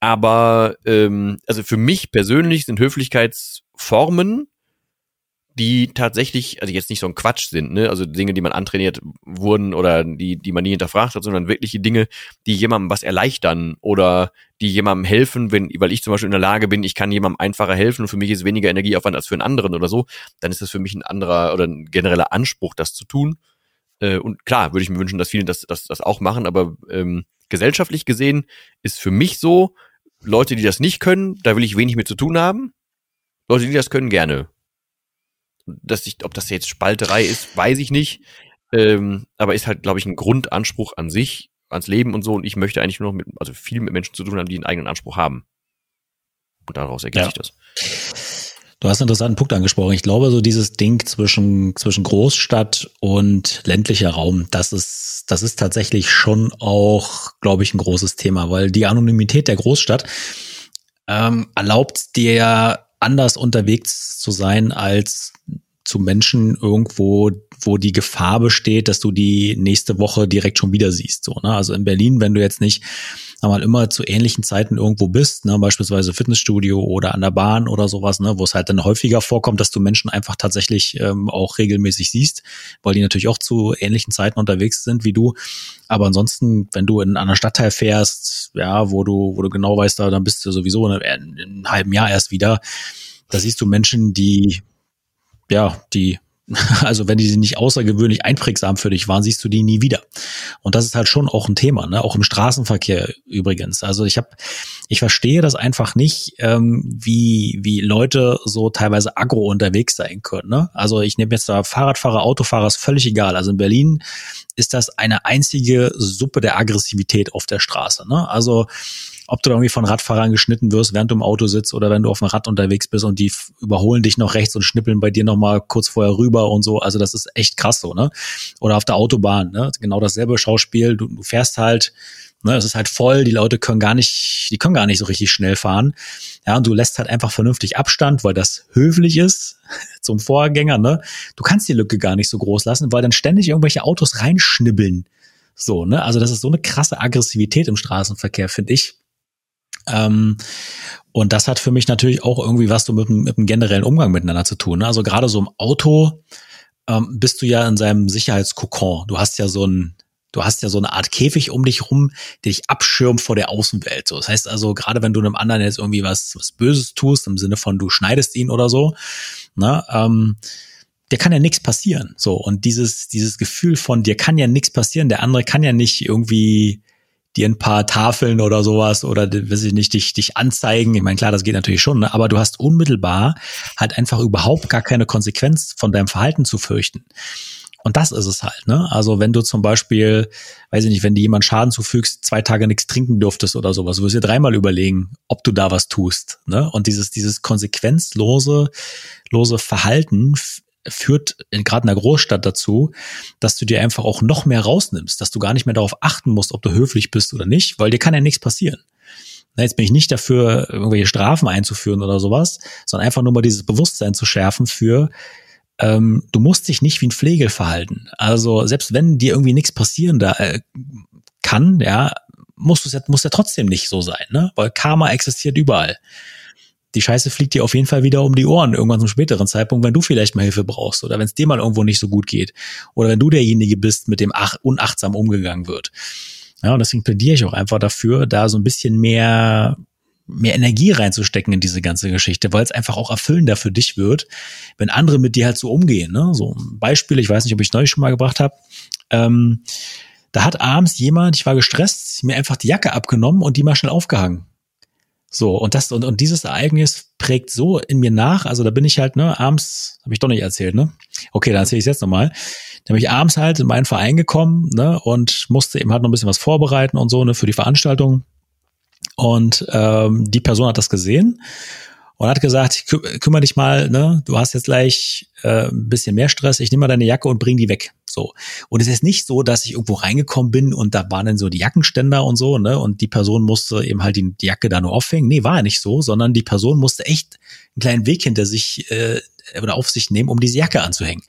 Aber ähm, also für mich persönlich sind Höflichkeitsformen die tatsächlich, also jetzt nicht so ein Quatsch sind, ne? Also Dinge, die man antrainiert wurden oder die, die man nie hinterfragt hat, sondern wirkliche Dinge, die jemandem was erleichtern oder die jemandem helfen, wenn, weil ich zum Beispiel in der Lage bin, ich kann jemandem einfacher helfen und für mich ist weniger Energieaufwand als für einen anderen oder so, dann ist das für mich ein anderer oder ein genereller Anspruch, das zu tun. Äh, und klar, würde ich mir wünschen, dass viele das, das, das auch machen, aber ähm, gesellschaftlich gesehen ist für mich so, Leute, die das nicht können, da will ich wenig mit zu tun haben. Leute, die das können, gerne dass ich, ob das jetzt Spalterei ist, weiß ich nicht. Ähm, aber ist halt, glaube ich, ein Grundanspruch an sich, ans Leben und so. Und ich möchte eigentlich nur noch mit, also viel mit Menschen zu tun haben, die einen eigenen Anspruch haben. Und daraus ergibt ja. sich das. Du hast einen interessanten Punkt angesprochen. Ich glaube, so dieses Ding zwischen, zwischen Großstadt und ländlicher Raum, das ist, das ist tatsächlich schon auch, glaube ich, ein großes Thema, weil die Anonymität der Großstadt ähm, erlaubt dir anders unterwegs zu sein als zu Menschen irgendwo, wo die Gefahr besteht, dass du die nächste Woche direkt schon wieder siehst. So, ne? Also in Berlin, wenn du jetzt nicht einmal immer zu ähnlichen Zeiten irgendwo bist, ne? beispielsweise Fitnessstudio oder an der Bahn oder sowas, ne? wo es halt dann häufiger vorkommt, dass du Menschen einfach tatsächlich ähm, auch regelmäßig siehst, weil die natürlich auch zu ähnlichen Zeiten unterwegs sind wie du. Aber ansonsten, wenn du in einer Stadtteil fährst, ja, wo du, wo du genau weißt, da, dann bist du sowieso in, in einem halben Jahr erst wieder, da siehst du Menschen, die ja, die [LAUGHS] also wenn die nicht außergewöhnlich einprägsam für dich waren, siehst du die nie wieder. Und das ist halt schon auch ein Thema, ne? auch im Straßenverkehr übrigens. Also ich habe, ich verstehe das einfach nicht, ähm, wie wie Leute so teilweise aggro unterwegs sein können. Ne? Also ich nehme jetzt da Fahrradfahrer, Autofahrer, ist völlig egal. Also in Berlin ist das eine einzige Suppe der Aggressivität auf der Straße. Ne? Also ob du da irgendwie von Radfahrern geschnitten wirst, während du im Auto sitzt oder wenn du auf dem Rad unterwegs bist und die überholen dich noch rechts und schnippeln bei dir nochmal kurz vorher rüber und so. Also das ist echt krass so, ne? Oder auf der Autobahn, ne? Genau dasselbe Schauspiel. Du, du fährst halt, ne? Es ist halt voll, die Leute können gar nicht, die können gar nicht so richtig schnell fahren. Ja, und du lässt halt einfach vernünftig Abstand, weil das höflich ist [LAUGHS] zum Vorgänger, ne? Du kannst die Lücke gar nicht so groß lassen, weil dann ständig irgendwelche Autos reinschnibbeln. So, ne? Also das ist so eine krasse Aggressivität im Straßenverkehr, finde ich. Ähm, und das hat für mich natürlich auch irgendwie was so mit, mit dem generellen Umgang miteinander zu tun. Ne? Also gerade so im Auto ähm, bist du ja in seinem Sicherheitskokon. Du hast ja so ein, du hast ja so eine Art Käfig um dich rum, der dich abschirmt vor der Außenwelt. So, das heißt also, gerade wenn du einem anderen jetzt irgendwie was, was Böses tust, im Sinne von du schneidest ihn oder so, ne, ähm, der kann ja nichts passieren. So, und dieses, dieses Gefühl von dir kann ja nichts passieren, der andere kann ja nicht irgendwie dir ein paar Tafeln oder sowas oder weiß ich nicht, dich, dich anzeigen. Ich meine, klar, das geht natürlich schon, ne? aber du hast unmittelbar halt einfach überhaupt gar keine Konsequenz von deinem Verhalten zu fürchten. Und das ist es halt, ne? Also wenn du zum Beispiel, weiß ich nicht, wenn dir jemand Schaden zufügst, zwei Tage nichts trinken dürftest oder sowas, du wirst dir dreimal überlegen, ob du da was tust, ne? Und dieses, dieses konsequenzlose, lose Verhalten führt gerade in der Großstadt dazu, dass du dir einfach auch noch mehr rausnimmst, dass du gar nicht mehr darauf achten musst, ob du höflich bist oder nicht, weil dir kann ja nichts passieren. Jetzt bin ich nicht dafür, irgendwelche Strafen einzuführen oder sowas, sondern einfach nur mal dieses Bewusstsein zu schärfen für, ähm, du musst dich nicht wie ein Pflegel verhalten. Also selbst wenn dir irgendwie nichts passieren da äh, kann, ja, muss es muss ja trotzdem nicht so sein, ne? Weil Karma existiert überall. Die Scheiße fliegt dir auf jeden Fall wieder um die Ohren irgendwann zum späteren Zeitpunkt, wenn du vielleicht mal Hilfe brauchst oder wenn es dir mal irgendwo nicht so gut geht oder wenn du derjenige bist, mit dem ach, unachtsam umgegangen wird. Ja, und deswegen plädiere ich auch einfach dafür, da so ein bisschen mehr mehr Energie reinzustecken in diese ganze Geschichte, weil es einfach auch erfüllender für dich wird, wenn andere mit dir halt so umgehen. Ne? So ein Beispiel, ich weiß nicht, ob ich neulich schon mal gebracht habe. Ähm, da hat abends jemand, ich war gestresst, mir einfach die Jacke abgenommen und die mal schnell aufgehangen. So, und das, und, und dieses Ereignis prägt so in mir nach. Also da bin ich halt, ne, abends, habe ich doch nicht erzählt, ne? Okay, dann erzähle ich jetzt nochmal. Da bin ich abends halt in meinen Verein gekommen, ne, und musste eben halt noch ein bisschen was vorbereiten und so, ne, für die Veranstaltung. Und ähm, die Person hat das gesehen und hat gesagt, kü kümmere dich mal, ne, du hast jetzt gleich äh, ein bisschen mehr Stress, ich nehme mal deine Jacke und bring die weg. So. Und es ist nicht so, dass ich irgendwo reingekommen bin und da waren dann so die Jackenständer und so, ne, und die Person musste eben halt die, die Jacke da nur aufhängen. Nee, war nicht so, sondern die Person musste echt einen kleinen Weg hinter sich äh, oder auf sich nehmen, um diese Jacke anzuhängen.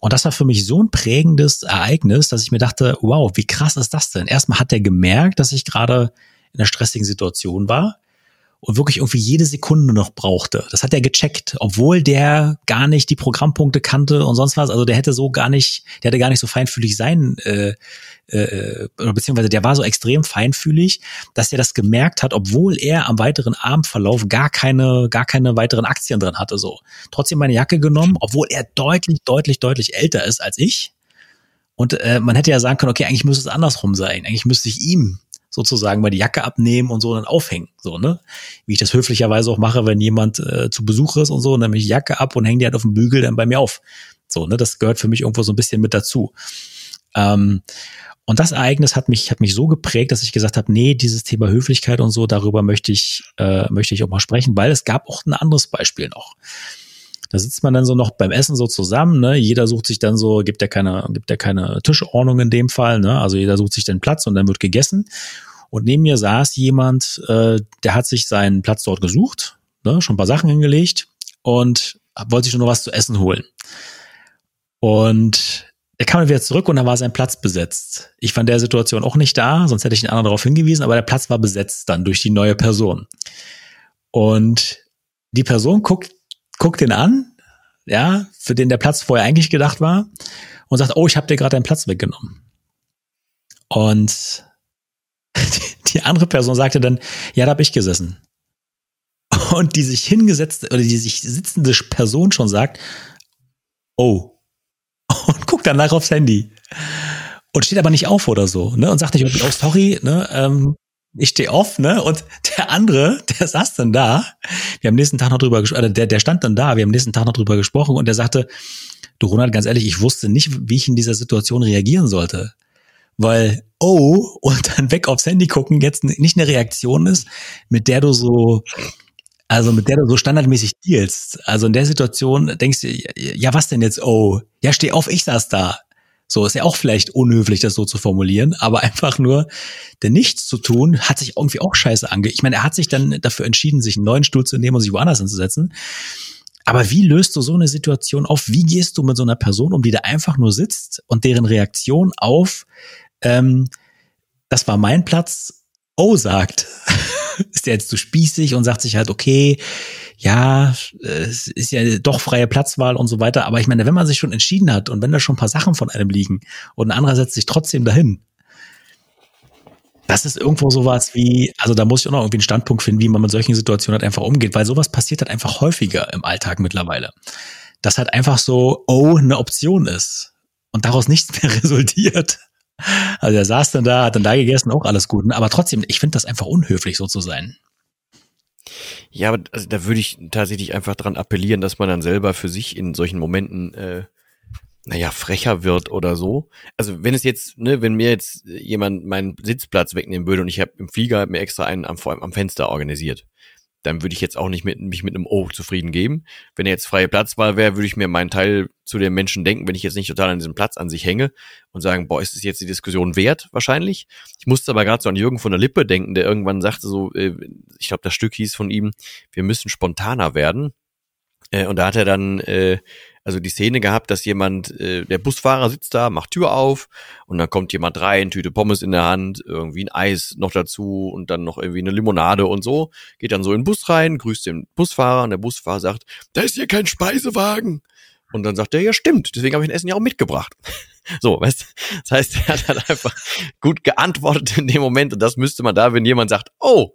Und das war für mich so ein prägendes Ereignis, dass ich mir dachte, wow, wie krass ist das denn? Erstmal hat er gemerkt, dass ich gerade in einer stressigen Situation war und wirklich irgendwie jede Sekunde noch brauchte. Das hat er gecheckt, obwohl der gar nicht die Programmpunkte kannte und sonst was. Also der hätte so gar nicht, der hätte gar nicht so feinfühlig sein, äh, äh, beziehungsweise der war so extrem feinfühlig, dass er das gemerkt hat, obwohl er am weiteren Abendverlauf gar keine, gar keine weiteren Aktien drin hatte. So trotzdem meine Jacke genommen, obwohl er deutlich, deutlich, deutlich älter ist als ich. Und äh, man hätte ja sagen können, okay, eigentlich müsste es andersrum sein. Eigentlich müsste ich ihm sozusagen mal die Jacke abnehmen und so dann aufhängen. So, ne? Wie ich das höflicherweise auch mache, wenn jemand äh, zu Besuch ist und so, und dann nehme ich Jacke ab und hänge die halt auf dem Bügel dann bei mir auf. So, ne? Das gehört für mich irgendwo so ein bisschen mit dazu. Ähm, und das Ereignis hat mich, hat mich so geprägt, dass ich gesagt habe, nee, dieses Thema Höflichkeit und so, darüber möchte ich, äh, möchte ich auch mal sprechen, weil es gab auch ein anderes Beispiel noch. Da sitzt man dann so noch beim Essen so zusammen, ne? Jeder sucht sich dann so, gibt ja keine, gibt ja keine Tischordnung in dem Fall, ne? Also jeder sucht sich den Platz und dann wird gegessen. Und neben mir saß jemand, äh, der hat sich seinen Platz dort gesucht, ne? schon ein paar Sachen hingelegt und wollte sich nur was zu essen holen. Und er kam dann wieder zurück und dann war sein Platz besetzt. Ich in der Situation auch nicht da, sonst hätte ich den anderen darauf hingewiesen, aber der Platz war besetzt dann durch die neue Person. Und die Person guckt guckt ihn an, ja, für den der Platz vorher eigentlich gedacht war, und sagt, oh, ich habe dir gerade deinen Platz weggenommen. Und die, [LAUGHS] die andere Person sagte dann, ja, da habe ich gesessen. Und die sich hingesetzte oder die sich sitzende Person schon sagt, oh, und guckt danach aufs Handy. Und steht aber nicht auf oder so, ne? Und sagt nicht, oh, sorry, ne? Ähm, ich stehe auf, ne? Und der andere, der saß dann da. Wir haben nächsten Tag noch drüber gesprochen, äh, der, der stand dann da, wir haben nächsten Tag noch drüber gesprochen und der sagte, du Ronald, ganz ehrlich, ich wusste nicht, wie ich in dieser Situation reagieren sollte. Weil, oh, und dann weg aufs Handy gucken, jetzt nicht eine Reaktion ist, mit der du so, also mit der du so standardmäßig dealst. Also in der Situation denkst du, ja, was denn jetzt, oh, ja, steh auf, ich saß da. So ist ja auch vielleicht unhöflich, das so zu formulieren, aber [LAUGHS] einfach nur der Nichts zu tun, hat sich irgendwie auch scheiße ange. Ich meine, er hat sich dann dafür entschieden, sich einen neuen Stuhl zu nehmen und sich woanders hinzusetzen. Aber wie löst du so eine Situation auf? Wie gehst du mit so einer Person um, die da einfach nur sitzt und deren Reaktion auf, ähm, das war mein Platz, oh sagt? [LAUGHS] [LAUGHS] ist der jetzt zu spießig und sagt sich halt, okay, ja, es ist ja doch freie Platzwahl und so weiter. Aber ich meine, wenn man sich schon entschieden hat und wenn da schon ein paar Sachen von einem liegen und ein anderer setzt sich trotzdem dahin, das ist irgendwo sowas wie, also da muss ich auch noch irgendwie einen Standpunkt finden, wie man mit solchen Situationen halt einfach umgeht, weil sowas passiert halt einfach häufiger im Alltag mittlerweile. Dass halt einfach so, oh, eine Option ist und daraus nichts mehr [LAUGHS] resultiert. Also er saß dann da, hat dann da gegessen, auch alles gut. Ne? Aber trotzdem, ich finde das einfach unhöflich, so zu sein. Ja, aber also, da würde ich tatsächlich einfach dran appellieren, dass man dann selber für sich in solchen Momenten äh, naja, frecher wird oder so. Also wenn es jetzt, ne, wenn mir jetzt jemand meinen Sitzplatz wegnehmen würde und ich habe im Flieger mir extra einen am, am Fenster organisiert, dann würde ich jetzt auch nicht mit, mich mit einem O zufrieden geben. Wenn er jetzt freie Platzwahl wäre, würde ich mir meinen Teil zu den Menschen denken, wenn ich jetzt nicht total an diesem Platz an sich hänge und sagen, boah, ist es jetzt die Diskussion wert? Wahrscheinlich. Ich musste aber gerade so an Jürgen von der Lippe denken, der irgendwann sagte so, äh, ich glaube, das Stück hieß von ihm, wir müssen spontaner werden. Äh, und da hat er dann äh, also die Szene gehabt, dass jemand, äh, der Busfahrer sitzt da, macht Tür auf und dann kommt jemand rein, Tüte Pommes in der Hand, irgendwie ein Eis noch dazu und dann noch irgendwie eine Limonade und so, geht dann so in den Bus rein, grüßt den Busfahrer und der Busfahrer sagt, da ist hier kein Speisewagen. Und dann sagt er, ja stimmt, deswegen habe ich ein Essen ja auch mitgebracht. [LAUGHS] So, weißt? Das heißt, er hat halt einfach gut geantwortet in dem Moment und das müsste man da, wenn jemand sagt, oh,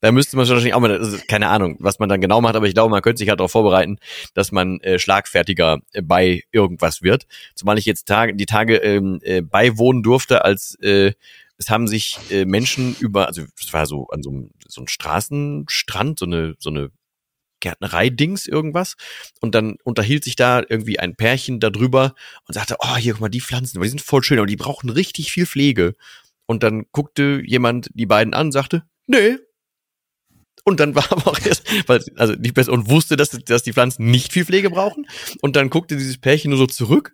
da müsste man wahrscheinlich auch mal, also keine Ahnung, was man dann genau macht, aber ich glaube, man könnte sich halt darauf vorbereiten, dass man äh, schlagfertiger äh, bei irgendwas wird. Zumal ich jetzt Tage, die Tage ähm, äh, beiwohnen durfte, als äh, es haben sich äh, Menschen über, also es war so an so einem, so einem Straßenstrand, so eine, so eine Gärtnerei-Dings irgendwas. Und dann unterhielt sich da irgendwie ein Pärchen darüber und sagte, oh, hier, guck mal, die Pflanzen, die sind voll schön, aber die brauchen richtig viel Pflege. Und dann guckte jemand die beiden an, sagte, nee, und dann war [LAUGHS] aber auch erst, weil, also die Person wusste, dass, dass die Pflanzen nicht viel Pflege brauchen. Und dann guckte dieses Pärchen nur so zurück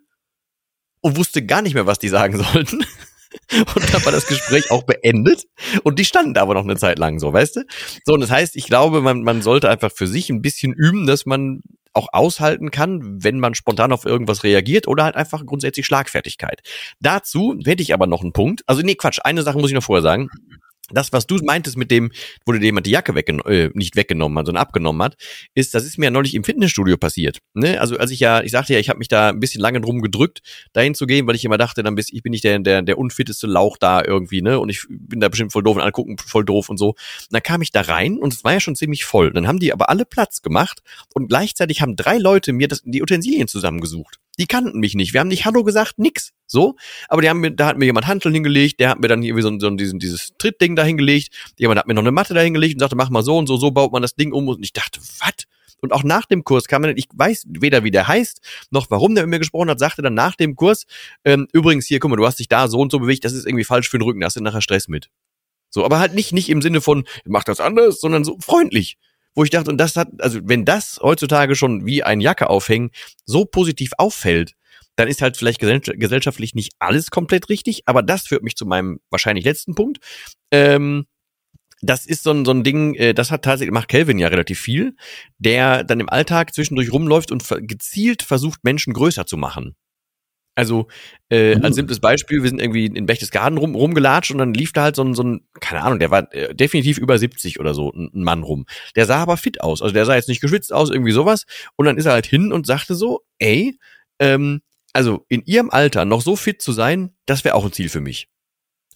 und wusste gar nicht mehr, was die sagen [LAUGHS] sollten. Und dann war das Gespräch auch beendet. Und die standen da aber noch eine Zeit lang so, weißt du? So, und das heißt, ich glaube, man, man sollte einfach für sich ein bisschen üben, dass man auch aushalten kann, wenn man spontan auf irgendwas reagiert oder halt einfach grundsätzlich Schlagfertigkeit. Dazu hätte ich aber noch einen Punkt. Also nee, Quatsch, eine Sache muss ich noch vorher sagen das, was du meintest mit dem, wo dir jemand die Jacke weggen äh, nicht weggenommen hat, sondern abgenommen hat, ist, das ist mir ja neulich im Fitnessstudio passiert. Ne? Also als ich ja, ich sagte ja, ich habe mich da ein bisschen lange drum gedrückt, dahin zu gehen, weil ich immer dachte, dann bist ich bin nicht der, der, der unfitteste Lauch da irgendwie, ne? Und ich bin da bestimmt voll doof und angucken, voll doof und so. Und dann kam ich da rein und es war ja schon ziemlich voll. Dann haben die aber alle Platz gemacht und gleichzeitig haben drei Leute mir das, die Utensilien zusammengesucht die kannten mich nicht. Wir haben nicht Hallo gesagt, nix. So. Aber die haben mir, da hat mir jemand Handeln hingelegt, der hat mir dann irgendwie so, so diesen, dieses Trittding da hingelegt. Jemand hat mir noch eine Matte da hingelegt und sagte, mach mal so und so, so baut man das Ding um. Und ich dachte, was? Und auch nach dem Kurs kam man, ich weiß weder, wie der heißt, noch warum der mit mir gesprochen hat, sagte dann nach dem Kurs, ähm, übrigens hier, guck mal, du hast dich da so und so bewegt, das ist irgendwie falsch für den Rücken, da hast du nachher Stress mit. So, aber halt nicht, nicht im Sinne von, mach das anders, sondern so freundlich wo ich dachte, und das hat, also wenn das heutzutage schon wie ein Jacke aufhängen so positiv auffällt, dann ist halt vielleicht gesellschaftlich nicht alles komplett richtig, aber das führt mich zu meinem wahrscheinlich letzten Punkt. Ähm, das ist so ein, so ein Ding, äh, das hat tatsächlich, macht Kelvin ja relativ viel, der dann im Alltag zwischendurch rumläuft und gezielt versucht, Menschen größer zu machen. Also äh, als mhm. simples Beispiel, wir sind irgendwie in Berchtesgaden rum, rumgelatscht und dann lief da halt so ein, so ein, keine Ahnung, der war äh, definitiv über 70 oder so, ein, ein Mann rum. Der sah aber fit aus, also der sah jetzt nicht geschwitzt aus, irgendwie sowas. Und dann ist er halt hin und sagte so, ey, ähm, also in ihrem Alter noch so fit zu sein, das wäre auch ein Ziel für mich.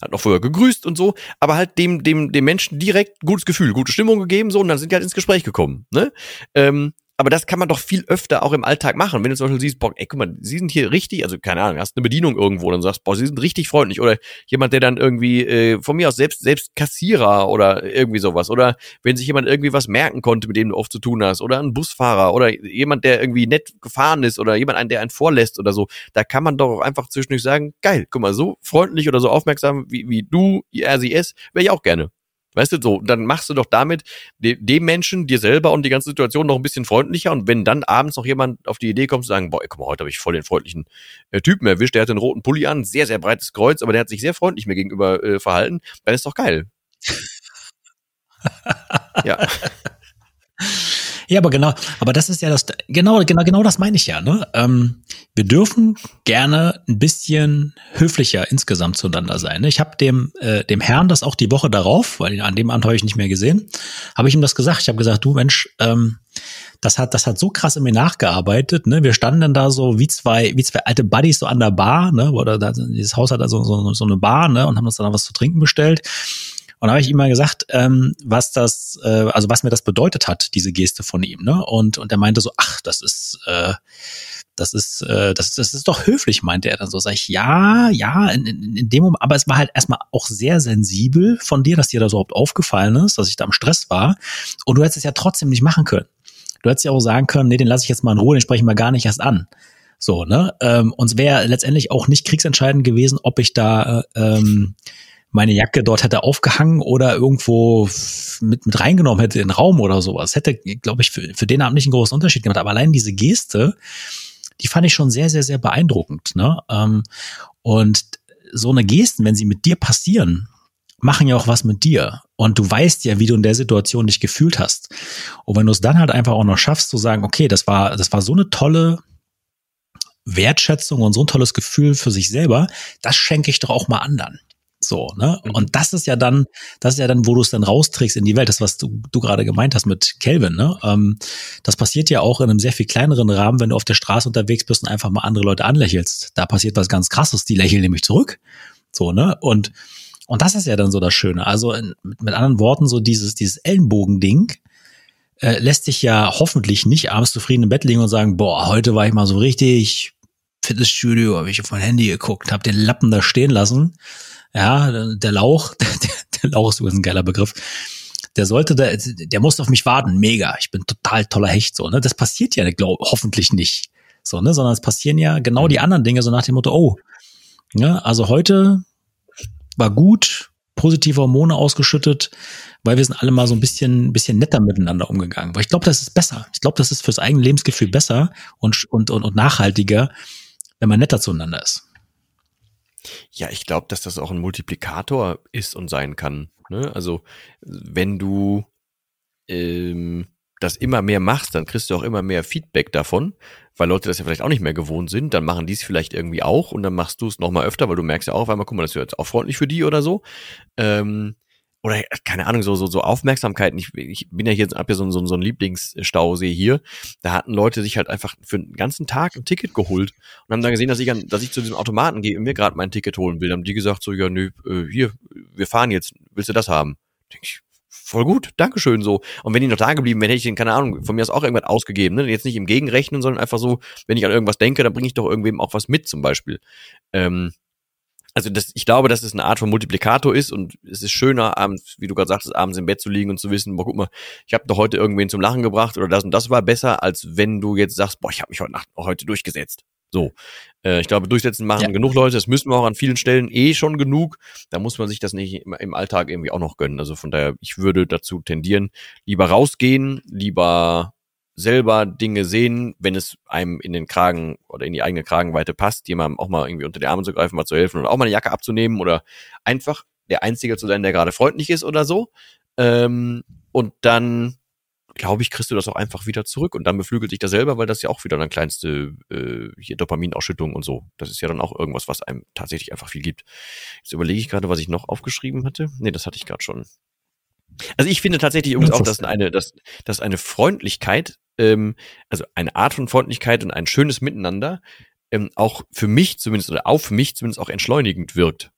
Hat noch vorher gegrüßt und so, aber halt dem, dem, dem Menschen direkt gutes Gefühl, gute Stimmung gegeben, so, und dann sind die halt ins Gespräch gekommen, ne? Ähm, aber das kann man doch viel öfter auch im Alltag machen. Wenn du zum Beispiel siehst, boah, ey, guck mal, sie sind hier richtig, also keine Ahnung, hast eine Bedienung irgendwo und sagst, boah, sie sind richtig freundlich. Oder jemand, der dann irgendwie äh, von mir aus selbst, selbst Kassierer oder irgendwie sowas. Oder wenn sich jemand irgendwie was merken konnte, mit dem du oft zu tun hast. Oder ein Busfahrer oder jemand, der irgendwie nett gefahren ist oder jemand, der einen vorlässt oder so. Da kann man doch auch einfach zwischendurch sagen, geil, guck mal, so freundlich oder so aufmerksam wie, wie du, er, sie, es, wäre ich auch gerne. Weißt du, so, dann machst du doch damit dem Menschen, dir selber und die ganze Situation noch ein bisschen freundlicher. Und wenn dann abends noch jemand auf die Idee kommt zu sagen, boah, guck mal, heute habe ich voll den freundlichen äh, Typen erwischt, der hat einen roten Pulli an, sehr, sehr breites Kreuz, aber der hat sich sehr freundlich mir gegenüber äh, verhalten, dann ist doch geil. [LAUGHS] ja. [LAUGHS] Ja, aber genau, aber das ist ja das, genau, genau, genau das meine ich ja. Ne? Ähm, wir dürfen gerne ein bisschen höflicher insgesamt zueinander sein. Ne? Ich habe dem, äh, dem Herrn das auch die Woche darauf, weil an dem Abend habe ich nicht mehr gesehen, habe ich ihm das gesagt. Ich habe gesagt, du Mensch, ähm, das hat, das hat so krass in mir nachgearbeitet. Ne? Wir standen dann da so wie zwei, wie zwei alte Buddies so an der Bar, ne? Oder da, dieses Haus hat da so, so, so eine Bar, ne? Und haben uns dann was zu trinken bestellt. Und da habe ich ihm mal gesagt, ähm, was das, äh, also was mir das bedeutet hat, diese Geste von ihm. Ne? Und, und er meinte so, ach, das ist, äh, das ist, äh, das, das ist doch höflich, meinte er dann so. Sag ich, ja, ja, in, in, in dem Moment, aber es war halt erstmal auch sehr sensibel von dir, dass dir das überhaupt aufgefallen ist, dass ich da im Stress war. Und du hättest es ja trotzdem nicht machen können. Du hättest ja auch sagen können, nee, den lasse ich jetzt mal in Ruhe, den spreche ich mal gar nicht erst an. So, ne? Ähm, und es wäre letztendlich auch nicht kriegsentscheidend gewesen, ob ich da ähm, meine Jacke dort hätte aufgehangen oder irgendwo mit, mit reingenommen hätte in den Raum oder sowas. Hätte, glaube ich, für, für den Abend nicht einen großen Unterschied gemacht. Aber allein diese Geste, die fand ich schon sehr, sehr, sehr beeindruckend. Ne? Ähm, und so eine Gesten, wenn sie mit dir passieren, machen ja auch was mit dir. Und du weißt ja, wie du in der Situation dich gefühlt hast. Und wenn du es dann halt einfach auch noch schaffst zu sagen, okay, das war, das war so eine tolle Wertschätzung und so ein tolles Gefühl für sich selber, das schenke ich doch auch mal anderen. So, ne? Mhm. Und das ist ja dann, das ist ja dann, wo du es dann rausträgst in die Welt, das, was du, du gerade gemeint hast mit Kelvin, ne? Ähm, das passiert ja auch in einem sehr viel kleineren Rahmen, wenn du auf der Straße unterwegs bist und einfach mal andere Leute anlächelst. Da passiert was ganz krasses, die lächeln nämlich zurück. So, ne? Und, und das ist ja dann so das Schöne. Also in, mit anderen Worten, so dieses, dieses Ellenbogending, äh, lässt sich ja hoffentlich nicht abends zufrieden im Bett liegen und sagen, boah, heute war ich mal so richtig Fitnessstudio, habe ich auf mein Handy geguckt, habe den Lappen da stehen lassen ja, der Lauch, [LAUGHS] der, der Lauch ist übrigens ein geiler Begriff. Der sollte da, der muss auf mich warten. Mega. Ich bin total toller Hecht, so, ne? Das passiert ja, glaub, hoffentlich nicht. So, ne? Sondern es passieren ja genau die anderen Dinge, so nach dem Motto, oh, ne? Also heute war gut, positive Hormone ausgeschüttet, weil wir sind alle mal so ein bisschen, bisschen netter miteinander umgegangen. Weil ich glaube, das ist besser. Ich glaube, das ist fürs eigene Lebensgefühl besser und, und, und, und nachhaltiger, wenn man netter zueinander ist. Ja, ich glaube, dass das auch ein Multiplikator ist und sein kann. Ne? Also wenn du ähm, das immer mehr machst, dann kriegst du auch immer mehr Feedback davon, weil Leute das ja vielleicht auch nicht mehr gewohnt sind. Dann machen die es vielleicht irgendwie auch und dann machst du es nochmal öfter, weil du merkst ja auch auf einmal, guck mal, das ist jetzt auch freundlich für die oder so. Ähm, oder keine Ahnung, so, so, so Aufmerksamkeiten. Ich, ich bin ja hier, hab ja so, so, so ein Lieblingsstausee hier. Da hatten Leute sich halt einfach für den ganzen Tag ein Ticket geholt und haben dann gesehen, dass ich, an, dass ich zu diesem Automaten gehe und mir gerade mein Ticket holen will. Dann haben die gesagt so, ja, nö, äh, hier, wir fahren jetzt, willst du das haben? Denk ich, voll gut, Dankeschön so. Und wenn die noch da geblieben wären, hätte ich den, keine Ahnung, von mir aus auch irgendwas ausgegeben. Ne? Jetzt nicht im Gegenrechnen, sondern einfach so, wenn ich an irgendwas denke, dann bringe ich doch irgendwem auch was mit zum Beispiel. Ähm, also das, ich glaube, dass es eine Art von Multiplikator ist und es ist schöner, abends, wie du gerade sagtest, abends im Bett zu liegen und zu wissen, boah, guck mal, ich habe doch heute irgendwen zum Lachen gebracht oder das und das war besser, als wenn du jetzt sagst, boah, ich habe mich heute Nacht heute durchgesetzt. So, äh, ich glaube, durchsetzen machen ja. genug Leute. Das müssen wir auch an vielen Stellen eh schon genug. Da muss man sich das nicht im, im Alltag irgendwie auch noch gönnen. Also von daher, ich würde dazu tendieren, lieber rausgehen, lieber selber Dinge sehen, wenn es einem in den Kragen oder in die eigene Kragenweite passt, jemandem auch mal irgendwie unter die Arme zu greifen, mal zu helfen oder auch mal eine Jacke abzunehmen oder einfach der Einzige zu sein, der gerade freundlich ist oder so. Ähm, und dann, glaube ich, kriegst du das auch einfach wieder zurück und dann beflügelt dich das selber, weil das ja auch wieder eine kleinste äh, hier Dopaminausschüttung und so. Das ist ja dann auch irgendwas, was einem tatsächlich einfach viel gibt. Jetzt überlege ich gerade, was ich noch aufgeschrieben hatte. Nee, das hatte ich gerade schon. Also ich finde tatsächlich übrigens auch, dass eine, dass, dass eine Freundlichkeit ähm, also eine Art von Freundlichkeit und ein schönes Miteinander ähm, auch für mich zumindest oder für mich zumindest auch entschleunigend wirkt.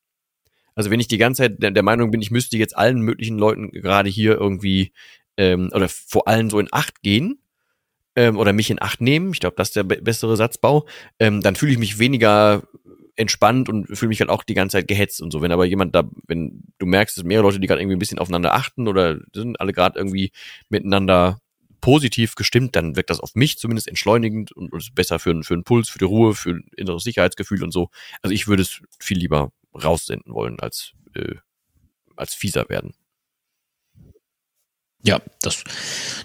Also wenn ich die ganze Zeit der, der Meinung bin, ich müsste jetzt allen möglichen Leuten gerade hier irgendwie ähm, oder vor allem so in Acht gehen ähm, oder mich in Acht nehmen, ich glaube, das ist der bessere Satzbau, ähm, dann fühle ich mich weniger entspannt und fühle mich halt auch die ganze Zeit gehetzt und so. Wenn aber jemand da, wenn du merkst, dass mehrere Leute, die gerade irgendwie ein bisschen aufeinander achten oder sind alle gerade irgendwie miteinander positiv gestimmt, dann wirkt das auf mich zumindest entschleunigend und, und ist besser für, für einen Puls, für die Ruhe, für ein inneres Sicherheitsgefühl und so. Also ich würde es viel lieber raussenden wollen, als, äh, als fieser werden. Ja, das,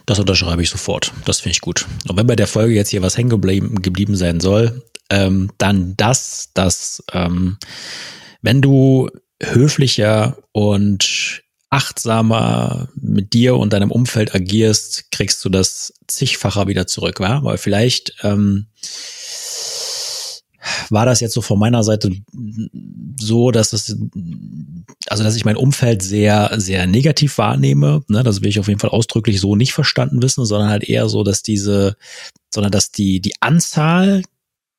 das unterschreibe ich sofort. Das finde ich gut. Und wenn bei der Folge jetzt hier was hängen geblieben, geblieben sein soll, ähm, dann das, dass ähm, wenn du höflicher und achtsamer mit dir und deinem Umfeld agierst, kriegst du das zigfacher wieder zurück, wa? Weil vielleicht ähm, war das jetzt so von meiner Seite so, dass es, also dass ich mein Umfeld sehr, sehr negativ wahrnehme. Ne, das will ich auf jeden Fall ausdrücklich so nicht verstanden wissen, sondern halt eher so, dass diese, sondern dass die, die Anzahl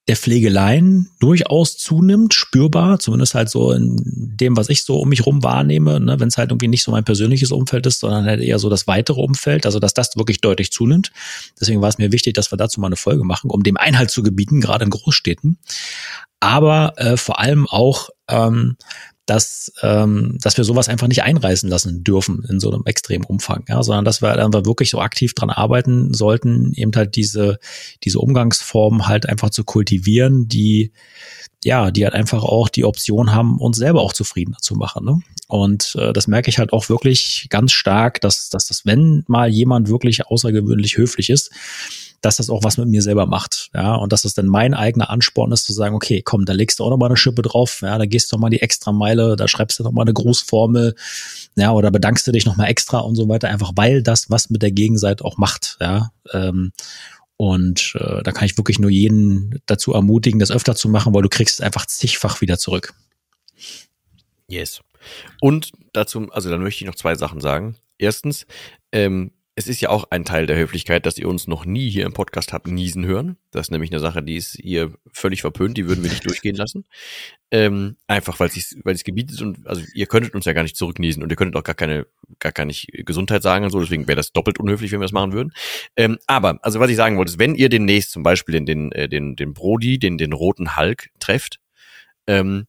der Pflegeleien durchaus zunimmt, spürbar, zumindest halt so in dem, was ich so um mich rum wahrnehme, ne, wenn es halt irgendwie nicht so mein persönliches Umfeld ist, sondern halt eher so das weitere Umfeld, also dass das wirklich deutlich zunimmt. Deswegen war es mir wichtig, dass wir dazu mal eine Folge machen, um dem Einhalt zu gebieten, gerade in Großstädten. Aber äh, vor allem auch, ähm, dass, ähm, dass wir sowas einfach nicht einreißen lassen dürfen in so einem extremen Umfang, ja, sondern dass wir halt einfach wirklich so aktiv dran arbeiten sollten, eben halt diese, diese Umgangsform halt einfach zu kultivieren, die, ja, die halt einfach auch die Option haben, uns selber auch zufriedener zu machen. Ne? Und äh, das merke ich halt auch wirklich ganz stark, dass, dass das, wenn mal jemand wirklich außergewöhnlich höflich ist, dass das auch was mit mir selber macht. Ja, und dass das dann mein eigener Ansporn ist, zu sagen, okay, komm, da legst du auch noch mal eine Schippe drauf, ja, da gehst du noch mal die extra Meile, da schreibst du noch mal eine Grußformel, ja, oder bedankst du dich noch mal extra und so weiter, einfach weil das was mit der Gegenseite auch macht, ja. Ähm, und äh, da kann ich wirklich nur jeden dazu ermutigen, das öfter zu machen, weil du kriegst es einfach zigfach wieder zurück. Yes. Und dazu, also dann möchte ich noch zwei Sachen sagen. Erstens, ähm, es ist ja auch ein Teil der Höflichkeit, dass ihr uns noch nie hier im Podcast habt niesen hören. Das ist nämlich eine Sache, die ist hier völlig verpönt, die würden wir nicht durchgehen lassen. Ähm, einfach weil es weil es gebietet und also ihr könntet uns ja gar nicht zurückniesen und ihr könntet auch gar keine, gar keine Gesundheit sagen und so, deswegen wäre das doppelt unhöflich, wenn wir das machen würden. Ähm, aber, also was ich sagen wollte, ist, wenn ihr demnächst zum Beispiel den, den, äh, den, den Brody, den, den roten Hulk trefft, ähm,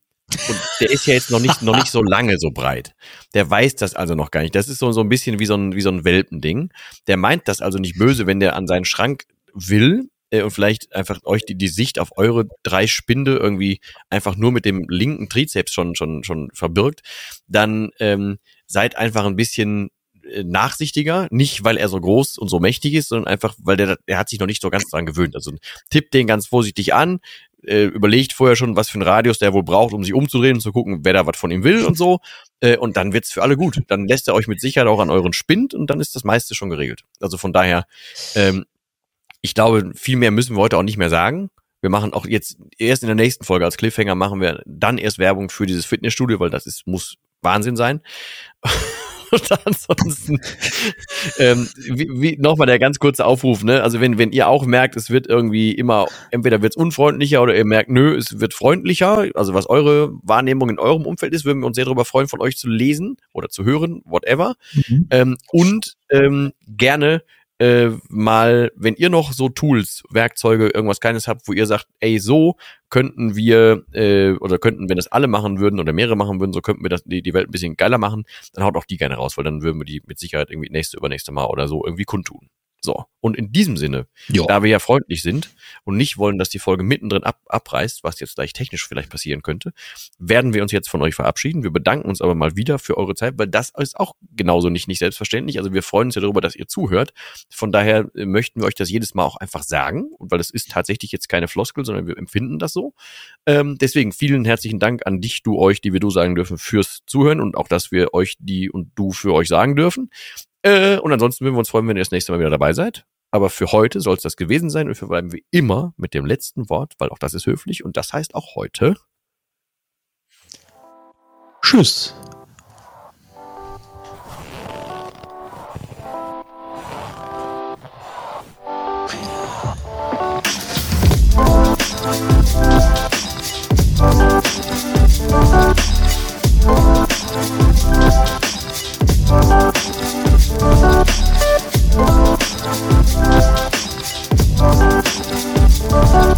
und der ist ja jetzt noch nicht, noch nicht so lange so breit. Der weiß das also noch gar nicht. Das ist so, so ein bisschen wie so ein, wie so ein Welpending. Der meint das also nicht böse, wenn der an seinen Schrank will äh, und vielleicht einfach euch die, die Sicht auf eure drei Spinde irgendwie einfach nur mit dem linken Trizeps schon, schon, schon verbirgt, dann ähm, seid einfach ein bisschen äh, nachsichtiger, nicht weil er so groß und so mächtig ist, sondern einfach, weil der, der hat sich noch nicht so ganz dran gewöhnt. Also tippt den ganz vorsichtig an, äh, überlegt vorher schon, was für einen Radius der wohl braucht, um sich umzudrehen und zu gucken, wer da was von ihm will und so. Äh, und dann wird's für alle gut. Dann lässt er euch mit Sicherheit auch an euren Spind und dann ist das meiste schon geregelt. Also von daher, ähm, ich glaube, viel mehr müssen wir heute auch nicht mehr sagen. Wir machen auch jetzt erst in der nächsten Folge als Cliffhanger machen wir dann erst Werbung für dieses Fitnessstudio, weil das ist, muss Wahnsinn sein. [LAUGHS] Und ansonsten, ähm, wie, wie nochmal der ganz kurze Aufruf, ne? Also wenn, wenn ihr auch merkt, es wird irgendwie immer, entweder wird es unfreundlicher oder ihr merkt, nö, es wird freundlicher, also was eure Wahrnehmung in eurem Umfeld ist, würden wir uns sehr darüber freuen, von euch zu lesen oder zu hören, whatever. Mhm. Ähm, und ähm, gerne äh, mal, wenn ihr noch so Tools, Werkzeuge, irgendwas Kleines habt, wo ihr sagt, ey, so könnten wir, äh, oder könnten, wenn das alle machen würden oder mehrere machen würden, so könnten wir das, die, die Welt ein bisschen geiler machen, dann haut auch die gerne raus, weil dann würden wir die mit Sicherheit irgendwie nächste, übernächste Mal oder so irgendwie kundtun. So. Und in diesem Sinne, jo. da wir ja freundlich sind und nicht wollen, dass die Folge mittendrin ab, abreißt, was jetzt gleich technisch vielleicht passieren könnte, werden wir uns jetzt von euch verabschieden. Wir bedanken uns aber mal wieder für eure Zeit, weil das ist auch genauso nicht, nicht selbstverständlich. Also wir freuen uns ja darüber, dass ihr zuhört. Von daher äh, möchten wir euch das jedes Mal auch einfach sagen, weil es ist tatsächlich jetzt keine Floskel, sondern wir empfinden das so. Ähm, deswegen vielen herzlichen Dank an dich, du, euch, die wir du sagen dürfen, fürs Zuhören und auch, dass wir euch die und du für euch sagen dürfen. Äh, und ansonsten würden wir uns freuen, wenn ihr das nächste Mal wieder dabei seid. Aber für heute soll es das gewesen sein und wir bleiben wie immer mit dem letzten Wort, weil auch das ist höflich und das heißt auch heute. Tschüss. Thank